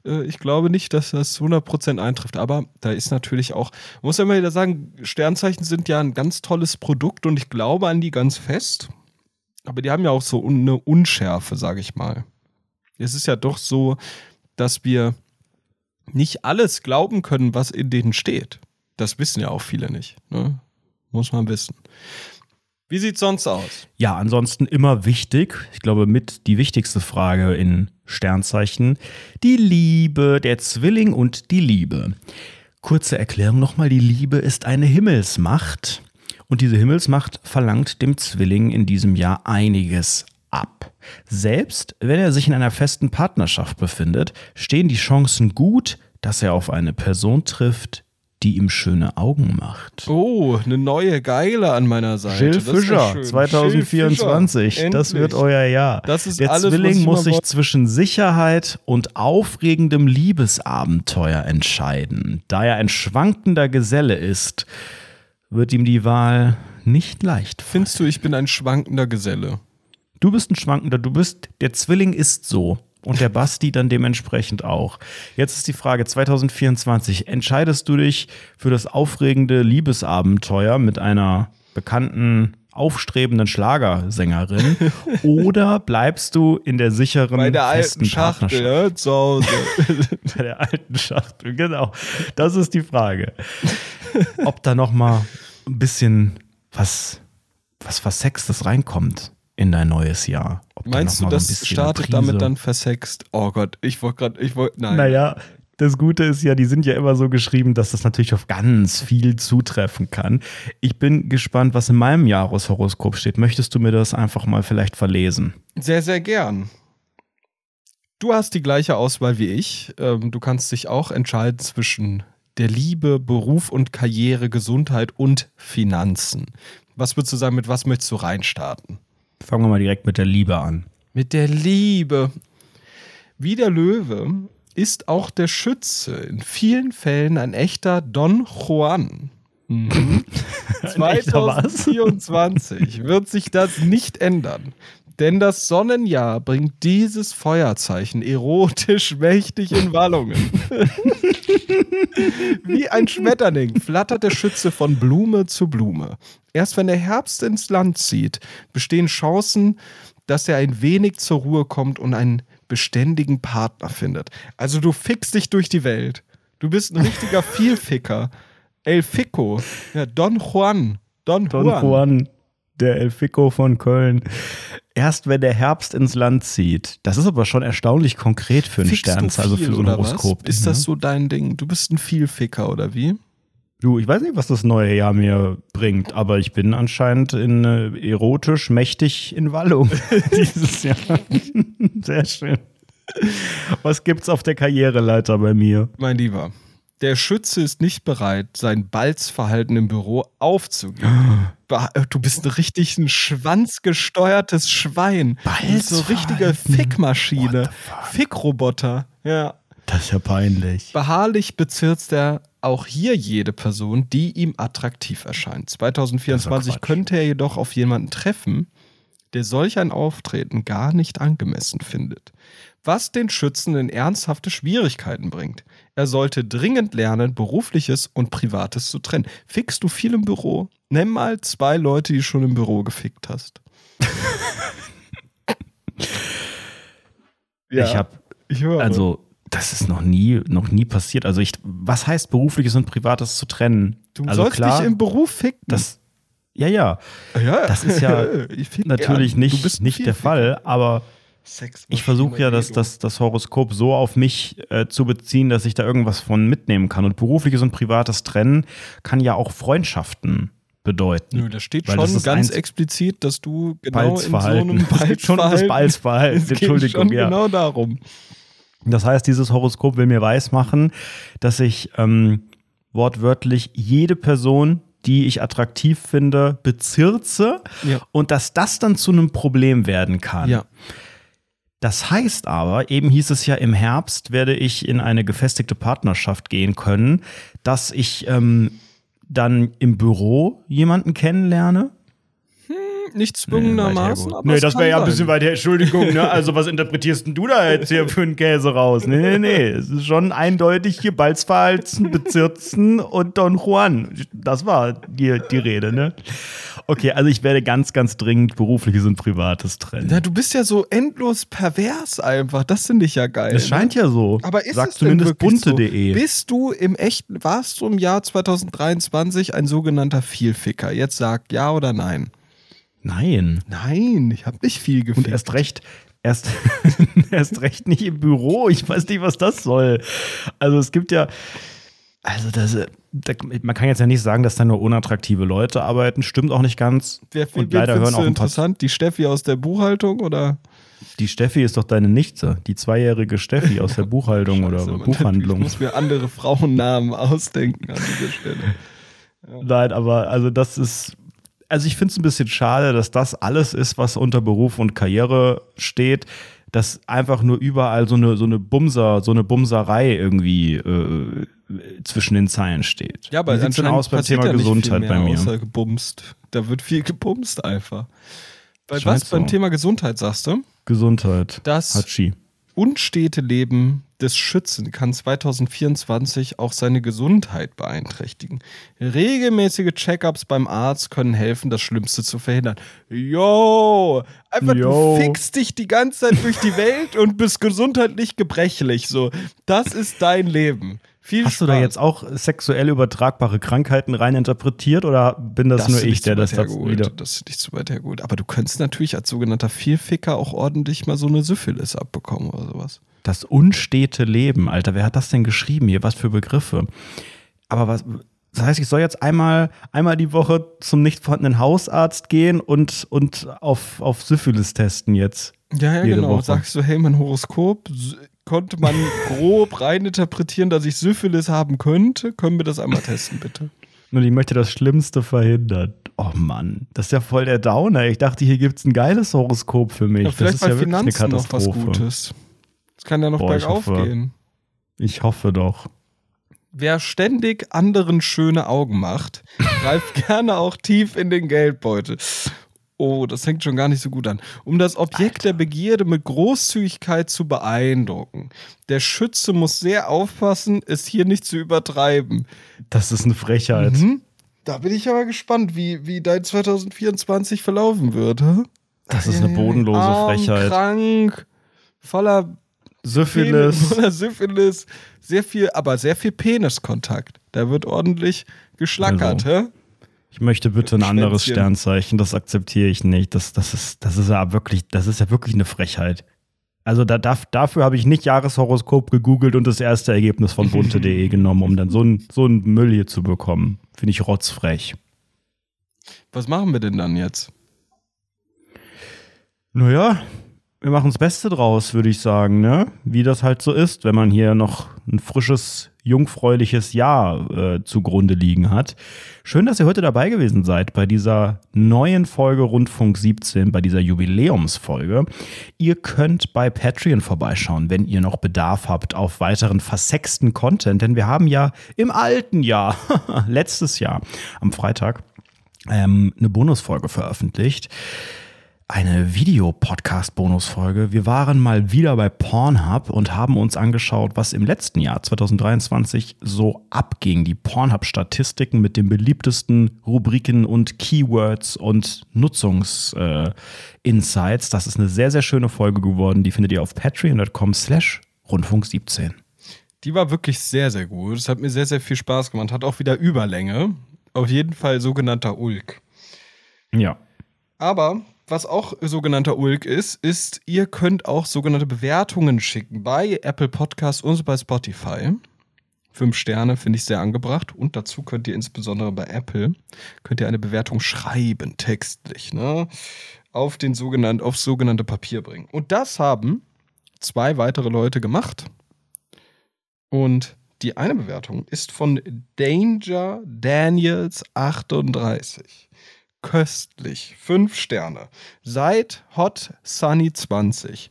[SPEAKER 1] Äh, ich glaube nicht, dass das 100% eintrifft, aber da ist natürlich auch, man muss ja immer wieder sagen, Sternzeichen sind ja ein ganz tolles Produkt und ich glaube an die ganz fest. Aber die haben ja auch so eine Unschärfe, sage ich mal. Es ist ja doch so, dass wir nicht alles glauben können, was in denen steht. Das wissen ja auch viele nicht. Ne? Muss man wissen. Wie sieht's sonst aus?
[SPEAKER 2] Ja, ansonsten immer wichtig. Ich glaube, mit die wichtigste Frage in Sternzeichen. Die Liebe, der Zwilling und die Liebe. Kurze Erklärung nochmal. Die Liebe ist eine Himmelsmacht. Und diese Himmelsmacht verlangt dem Zwilling in diesem Jahr einiges ab. Selbst wenn er sich in einer festen Partnerschaft befindet, stehen die Chancen gut, dass er auf eine Person trifft, die ihm schöne Augen macht.
[SPEAKER 1] Oh, eine neue Geile an meiner Seite.
[SPEAKER 2] Jill Fischer, 2024. Fischer. Das wird euer Jahr.
[SPEAKER 1] Das ist
[SPEAKER 2] Der
[SPEAKER 1] alles,
[SPEAKER 2] Zwilling muss sich zwischen Sicherheit und aufregendem Liebesabenteuer entscheiden. Da er ein schwankender Geselle ist, wird ihm die Wahl nicht leicht.
[SPEAKER 1] Fallen. Findest du, ich bin ein schwankender Geselle?
[SPEAKER 2] Du bist ein schwankender, du bist, der Zwilling ist so. Und der Basti dann dementsprechend auch. Jetzt ist die Frage 2024. Entscheidest du dich für das aufregende Liebesabenteuer mit einer bekannten aufstrebenden Schlagersängerin oder bleibst du in der sicheren
[SPEAKER 1] Bei der alten Schachtel ja, zu Hause.
[SPEAKER 2] Bei der alten Schachtel, genau. Das ist die Frage. Ob da noch mal ein bisschen was was Versextes reinkommt in dein neues Jahr.
[SPEAKER 1] Ob Meinst du, das startet damit dann versext? Oh Gott, ich wollte gerade, ich wollte, nein.
[SPEAKER 2] Naja, das Gute ist ja, die sind ja immer so geschrieben, dass das natürlich auf ganz viel zutreffen kann. Ich bin gespannt, was in meinem Jahreshoroskop steht. Möchtest du mir das einfach mal vielleicht verlesen?
[SPEAKER 1] Sehr, sehr gern. Du hast die gleiche Auswahl wie ich. Ähm, du kannst dich auch entscheiden zwischen der Liebe, Beruf und Karriere, Gesundheit und Finanzen. Was würdest du sagen, mit was möchtest du reinstarten?
[SPEAKER 2] Fangen wir mal direkt mit der Liebe an.
[SPEAKER 1] Mit der Liebe. Wie der Löwe ist auch der Schütze in vielen Fällen ein echter Don Juan. Mhm. 2024 wird sich das nicht ändern. Denn das Sonnenjahr bringt dieses Feuerzeichen erotisch mächtig in Wallungen. Wie ein Schmetterling flattert der Schütze von Blume zu Blume. Erst wenn der Herbst ins Land zieht, bestehen Chancen, dass er ein wenig zur Ruhe kommt und einen beständigen Partner findet. Also du fickst dich durch die Welt. Du bist ein richtiger Vielficker. El Fico. Ja, Don Juan. Don,
[SPEAKER 2] Don Juan. Juan. Der El Fico von Köln. Erst wenn der Herbst ins Land zieht. Das ist aber schon erstaunlich konkret für ein Stern, also für ein Horoskop.
[SPEAKER 1] Ist das so dein Ding? Du bist ein Vielficker oder wie?
[SPEAKER 2] Du, ich weiß nicht, was das neue Jahr mir bringt, aber ich bin anscheinend in äh, erotisch mächtig in Wallung dieses Jahr. Sehr schön. Was gibt's auf der Karriereleiter bei mir?
[SPEAKER 1] Mein Lieber, der Schütze ist nicht bereit, sein Balzverhalten im Büro aufzugeben. Du bist ein richtig ein schwanzgesteuertes Schwein.
[SPEAKER 2] Balz
[SPEAKER 1] so richtige Fickmaschine. Fickroboter. Ja.
[SPEAKER 2] Das ist ja peinlich.
[SPEAKER 1] Beharrlich bezirzt er auch hier jede Person, die ihm attraktiv erscheint. 2024 könnte er jedoch auf jemanden treffen, der solch ein Auftreten gar nicht angemessen findet. Was den Schützen in ernsthafte Schwierigkeiten bringt. Er sollte dringend lernen, berufliches und privates zu trennen. Fickst du viel im Büro? Nimm mal zwei Leute, die schon im Büro gefickt hast.
[SPEAKER 2] ja, ich habe, ich höre. Also das ist noch nie, noch nie passiert. Also ich, was heißt berufliches und privates zu trennen?
[SPEAKER 1] Du
[SPEAKER 2] also
[SPEAKER 1] sollst klar, dich im Beruf ficken.
[SPEAKER 2] Das, ja, ja,
[SPEAKER 1] ja.
[SPEAKER 2] Das ist ja natürlich gern. nicht, nicht der Fall, aber ich versuche ja, das, das, das Horoskop so auf mich äh, zu beziehen, dass ich da irgendwas von mitnehmen kann. Und berufliches und privates Trennen kann ja auch Freundschaften bedeuten.
[SPEAKER 1] Nö, da steht schon ganz explizit, dass du genau in so
[SPEAKER 2] einem Balzverhalten. Es schon das Balzverhalten. Entschuldigung,
[SPEAKER 1] geht schon ja. genau darum.
[SPEAKER 2] Das heißt, dieses Horoskop will mir weismachen, dass ich ähm, wortwörtlich jede Person, die ich attraktiv finde, bezirze ja. und dass das dann zu einem Problem werden kann.
[SPEAKER 1] Ja.
[SPEAKER 2] Das heißt aber, eben hieß es ja, im Herbst werde ich in eine gefestigte Partnerschaft gehen können, dass ich ähm, dann im Büro jemanden kennenlerne,
[SPEAKER 1] nicht zwungenermaßen.
[SPEAKER 2] Nee, nee das wäre ja ein bisschen weiter. Entschuldigung, ne? Also, was interpretierst denn du da jetzt hier für einen Käse raus? Nee, nee, nee. Es ist schon eindeutig hier Balzverhalzen, Bezirzen und Don Juan. Das war die, die Rede, ne? Okay, also ich werde ganz, ganz dringend berufliches und privates trennen.
[SPEAKER 1] Ja, du bist ja so endlos pervers einfach. Das finde ich ja geil.
[SPEAKER 2] Das scheint
[SPEAKER 1] ne?
[SPEAKER 2] ja so.
[SPEAKER 1] Aber ist
[SPEAKER 2] Sag
[SPEAKER 1] es
[SPEAKER 2] zumindest bunte.de.
[SPEAKER 1] So? Bist du im echten, warst du im Jahr 2023 ein sogenannter Vielficker? Jetzt sag ja oder nein.
[SPEAKER 2] Nein.
[SPEAKER 1] Nein, ich habe nicht viel gefickt.
[SPEAKER 2] Und erst recht, erst, erst recht nicht im Büro. Ich weiß nicht, was das soll. Also es gibt ja, also das, da, man kann jetzt ja nicht sagen, dass da nur unattraktive Leute arbeiten. Stimmt auch nicht ganz.
[SPEAKER 1] Wer, und leider hören auch ein paar interessant. Die Steffi aus der Buchhaltung oder?
[SPEAKER 2] Die Steffi ist doch deine Nichte, die zweijährige Steffi aus der Buchhaltung Scheiße, oder Buchhandlung. Ich
[SPEAKER 1] muss mir andere Frauennamen ausdenken an dieser Stelle.
[SPEAKER 2] Ja. Nein, aber also das ist, also ich finde es ein bisschen schade, dass das alles ist, was unter Beruf und Karriere steht, dass einfach nur überall so eine, so eine Bumser, so eine Bumserei irgendwie äh, zwischen den Zeilen steht.
[SPEAKER 1] Ja, aber Wie sieht's denn aus beim Thema Gesundheit bei mir? Gebumst. Da wird viel gebumst einfach. Bei was so. beim Thema Gesundheit sagst du?
[SPEAKER 2] Gesundheit.
[SPEAKER 1] Das Hatschi. Unstete Leben des Schützen kann 2024 auch seine Gesundheit beeinträchtigen. Regelmäßige Checkups beim Arzt können helfen, das Schlimmste zu verhindern. Yo, einfach Yo. du fixst dich die ganze Zeit durch die Welt und bist gesundheitlich gebrechlich. So, das ist dein Leben.
[SPEAKER 2] Viel Hast Spaß. du da jetzt auch sexuell übertragbare Krankheiten reininterpretiert oder bin das, das nur ich, der das
[SPEAKER 1] gut. wieder. Das ist nicht zu weit hergeholt. Aber du könntest natürlich als sogenannter Vielficker auch ordentlich mal so eine Syphilis abbekommen oder sowas.
[SPEAKER 2] Das unstete Leben, Alter. Wer hat das denn geschrieben hier? Was für Begriffe? Aber was. Das heißt, ich soll jetzt einmal, einmal die Woche zum nicht vorhandenen Hausarzt gehen und, und auf, auf Syphilis testen jetzt.
[SPEAKER 1] Ja, ja, genau. Woche. Sagst du, hey, mein Horoskop konnte man grob reininterpretieren, dass ich Syphilis haben könnte. Können wir das einmal testen, bitte?
[SPEAKER 2] Und ich möchte das Schlimmste verhindern. Oh Mann, das ist ja voll der Downer. Ich dachte, hier gibt es ein geiles Horoskop für mich. Ja,
[SPEAKER 1] vielleicht
[SPEAKER 2] das ist
[SPEAKER 1] ja wirklich eine Katastrophe. Noch was Gutes. Es kann ja noch Boah, bergauf
[SPEAKER 2] ich hoffe,
[SPEAKER 1] gehen.
[SPEAKER 2] Ich hoffe doch.
[SPEAKER 1] Wer ständig anderen schöne Augen macht, greift gerne auch tief in den Geldbeutel. Oh, das fängt schon gar nicht so gut an. Um das Objekt Alter. der Begierde mit Großzügigkeit zu beeindrucken. Der Schütze muss sehr aufpassen, es hier nicht zu übertreiben.
[SPEAKER 2] Das ist eine Frechheit.
[SPEAKER 1] Mhm. Da bin ich aber gespannt, wie, wie dein 2024 verlaufen wird. Hä?
[SPEAKER 2] Das ist eine bodenlose Arm, Frechheit.
[SPEAKER 1] Krank, voller
[SPEAKER 2] Syphilis.
[SPEAKER 1] Voller Syphilis. Sehr viel, aber sehr viel Peniskontakt. Da wird ordentlich geschlackert. Also. Hä?
[SPEAKER 2] Ich möchte bitte ein anderes Sternzeichen, das akzeptiere ich nicht. Das, das, ist, das, ist ja wirklich, das ist ja wirklich eine Frechheit. Also da, da, dafür habe ich nicht Jahreshoroskop gegoogelt und das erste Ergebnis von bunte.de genommen, um dann so einen so Müll hier zu bekommen. Finde ich rotzfrech.
[SPEAKER 1] Was machen wir denn dann jetzt?
[SPEAKER 2] Naja, wir machen das Beste draus, würde ich sagen, ne? Wie das halt so ist, wenn man hier noch ein frisches, jungfräuliches Jahr äh, zugrunde liegen hat. Schön, dass ihr heute dabei gewesen seid bei dieser neuen Folge Rundfunk 17, bei dieser Jubiläumsfolge. Ihr könnt bei Patreon vorbeischauen, wenn ihr noch Bedarf habt auf weiteren versexten Content, denn wir haben ja im alten Jahr, letztes Jahr, am Freitag, ähm, eine Bonusfolge veröffentlicht eine Videopodcast-Bonusfolge. Wir waren mal wieder bei Pornhub und haben uns angeschaut, was im letzten Jahr 2023 so abging. Die Pornhub-Statistiken mit den beliebtesten Rubriken und Keywords und Nutzungsinsights. Äh, das ist eine sehr, sehr schöne Folge geworden. Die findet ihr auf patreon.com slash rundfunk 17.
[SPEAKER 1] Die war wirklich sehr, sehr gut. Es hat mir sehr, sehr viel Spaß gemacht. Hat auch wieder Überlänge. Auf jeden Fall sogenannter Ulk.
[SPEAKER 2] Ja.
[SPEAKER 1] Aber was auch sogenannter Ulk ist, ist, ihr könnt auch sogenannte Bewertungen schicken bei Apple Podcasts und bei Spotify. Fünf Sterne finde ich sehr angebracht. Und dazu könnt ihr insbesondere bei Apple könnt ihr eine Bewertung schreiben, textlich, ne? Auf den sogenannten, aufs sogenannte Papier bringen. Und das haben zwei weitere Leute gemacht. Und die eine Bewertung ist von Danger Daniels 38 köstlich. Fünf Sterne. Seit Hot Sunny 20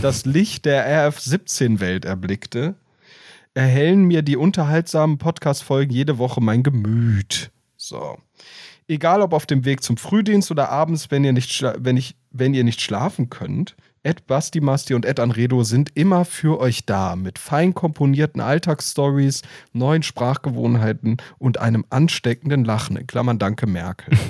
[SPEAKER 1] das Licht der RF17-Welt erblickte, erhellen mir die unterhaltsamen Podcast-Folgen jede Woche mein Gemüt. So. Egal ob auf dem Weg zum Frühdienst oder abends, wenn ihr nicht, wenn ich, wenn ihr nicht schlafen könnt, Ed Basti Masti und Ed Anredo sind immer für euch da mit fein komponierten Alltagsstories, neuen Sprachgewohnheiten und einem ansteckenden Lachen. In Klammern Danke Merkel.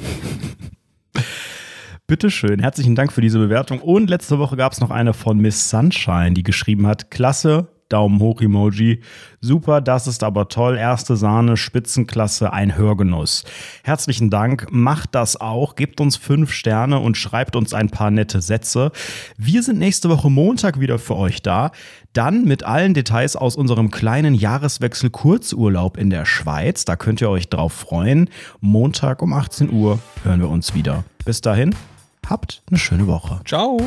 [SPEAKER 2] Bitteschön, herzlichen Dank für diese Bewertung. Und letzte Woche gab es noch eine von Miss Sunshine, die geschrieben hat: Klasse, Daumen hoch Emoji. Super, das ist aber toll. Erste Sahne, Spitzenklasse, ein Hörgenuss. Herzlichen Dank. Macht das auch. Gebt uns fünf Sterne und schreibt uns ein paar nette Sätze. Wir sind nächste Woche Montag wieder für euch da. Dann mit allen Details aus unserem kleinen Jahreswechsel Kurzurlaub in der Schweiz. Da könnt ihr euch drauf freuen. Montag um 18 Uhr hören wir uns wieder. Bis dahin, habt eine schöne Woche.
[SPEAKER 1] Ciao.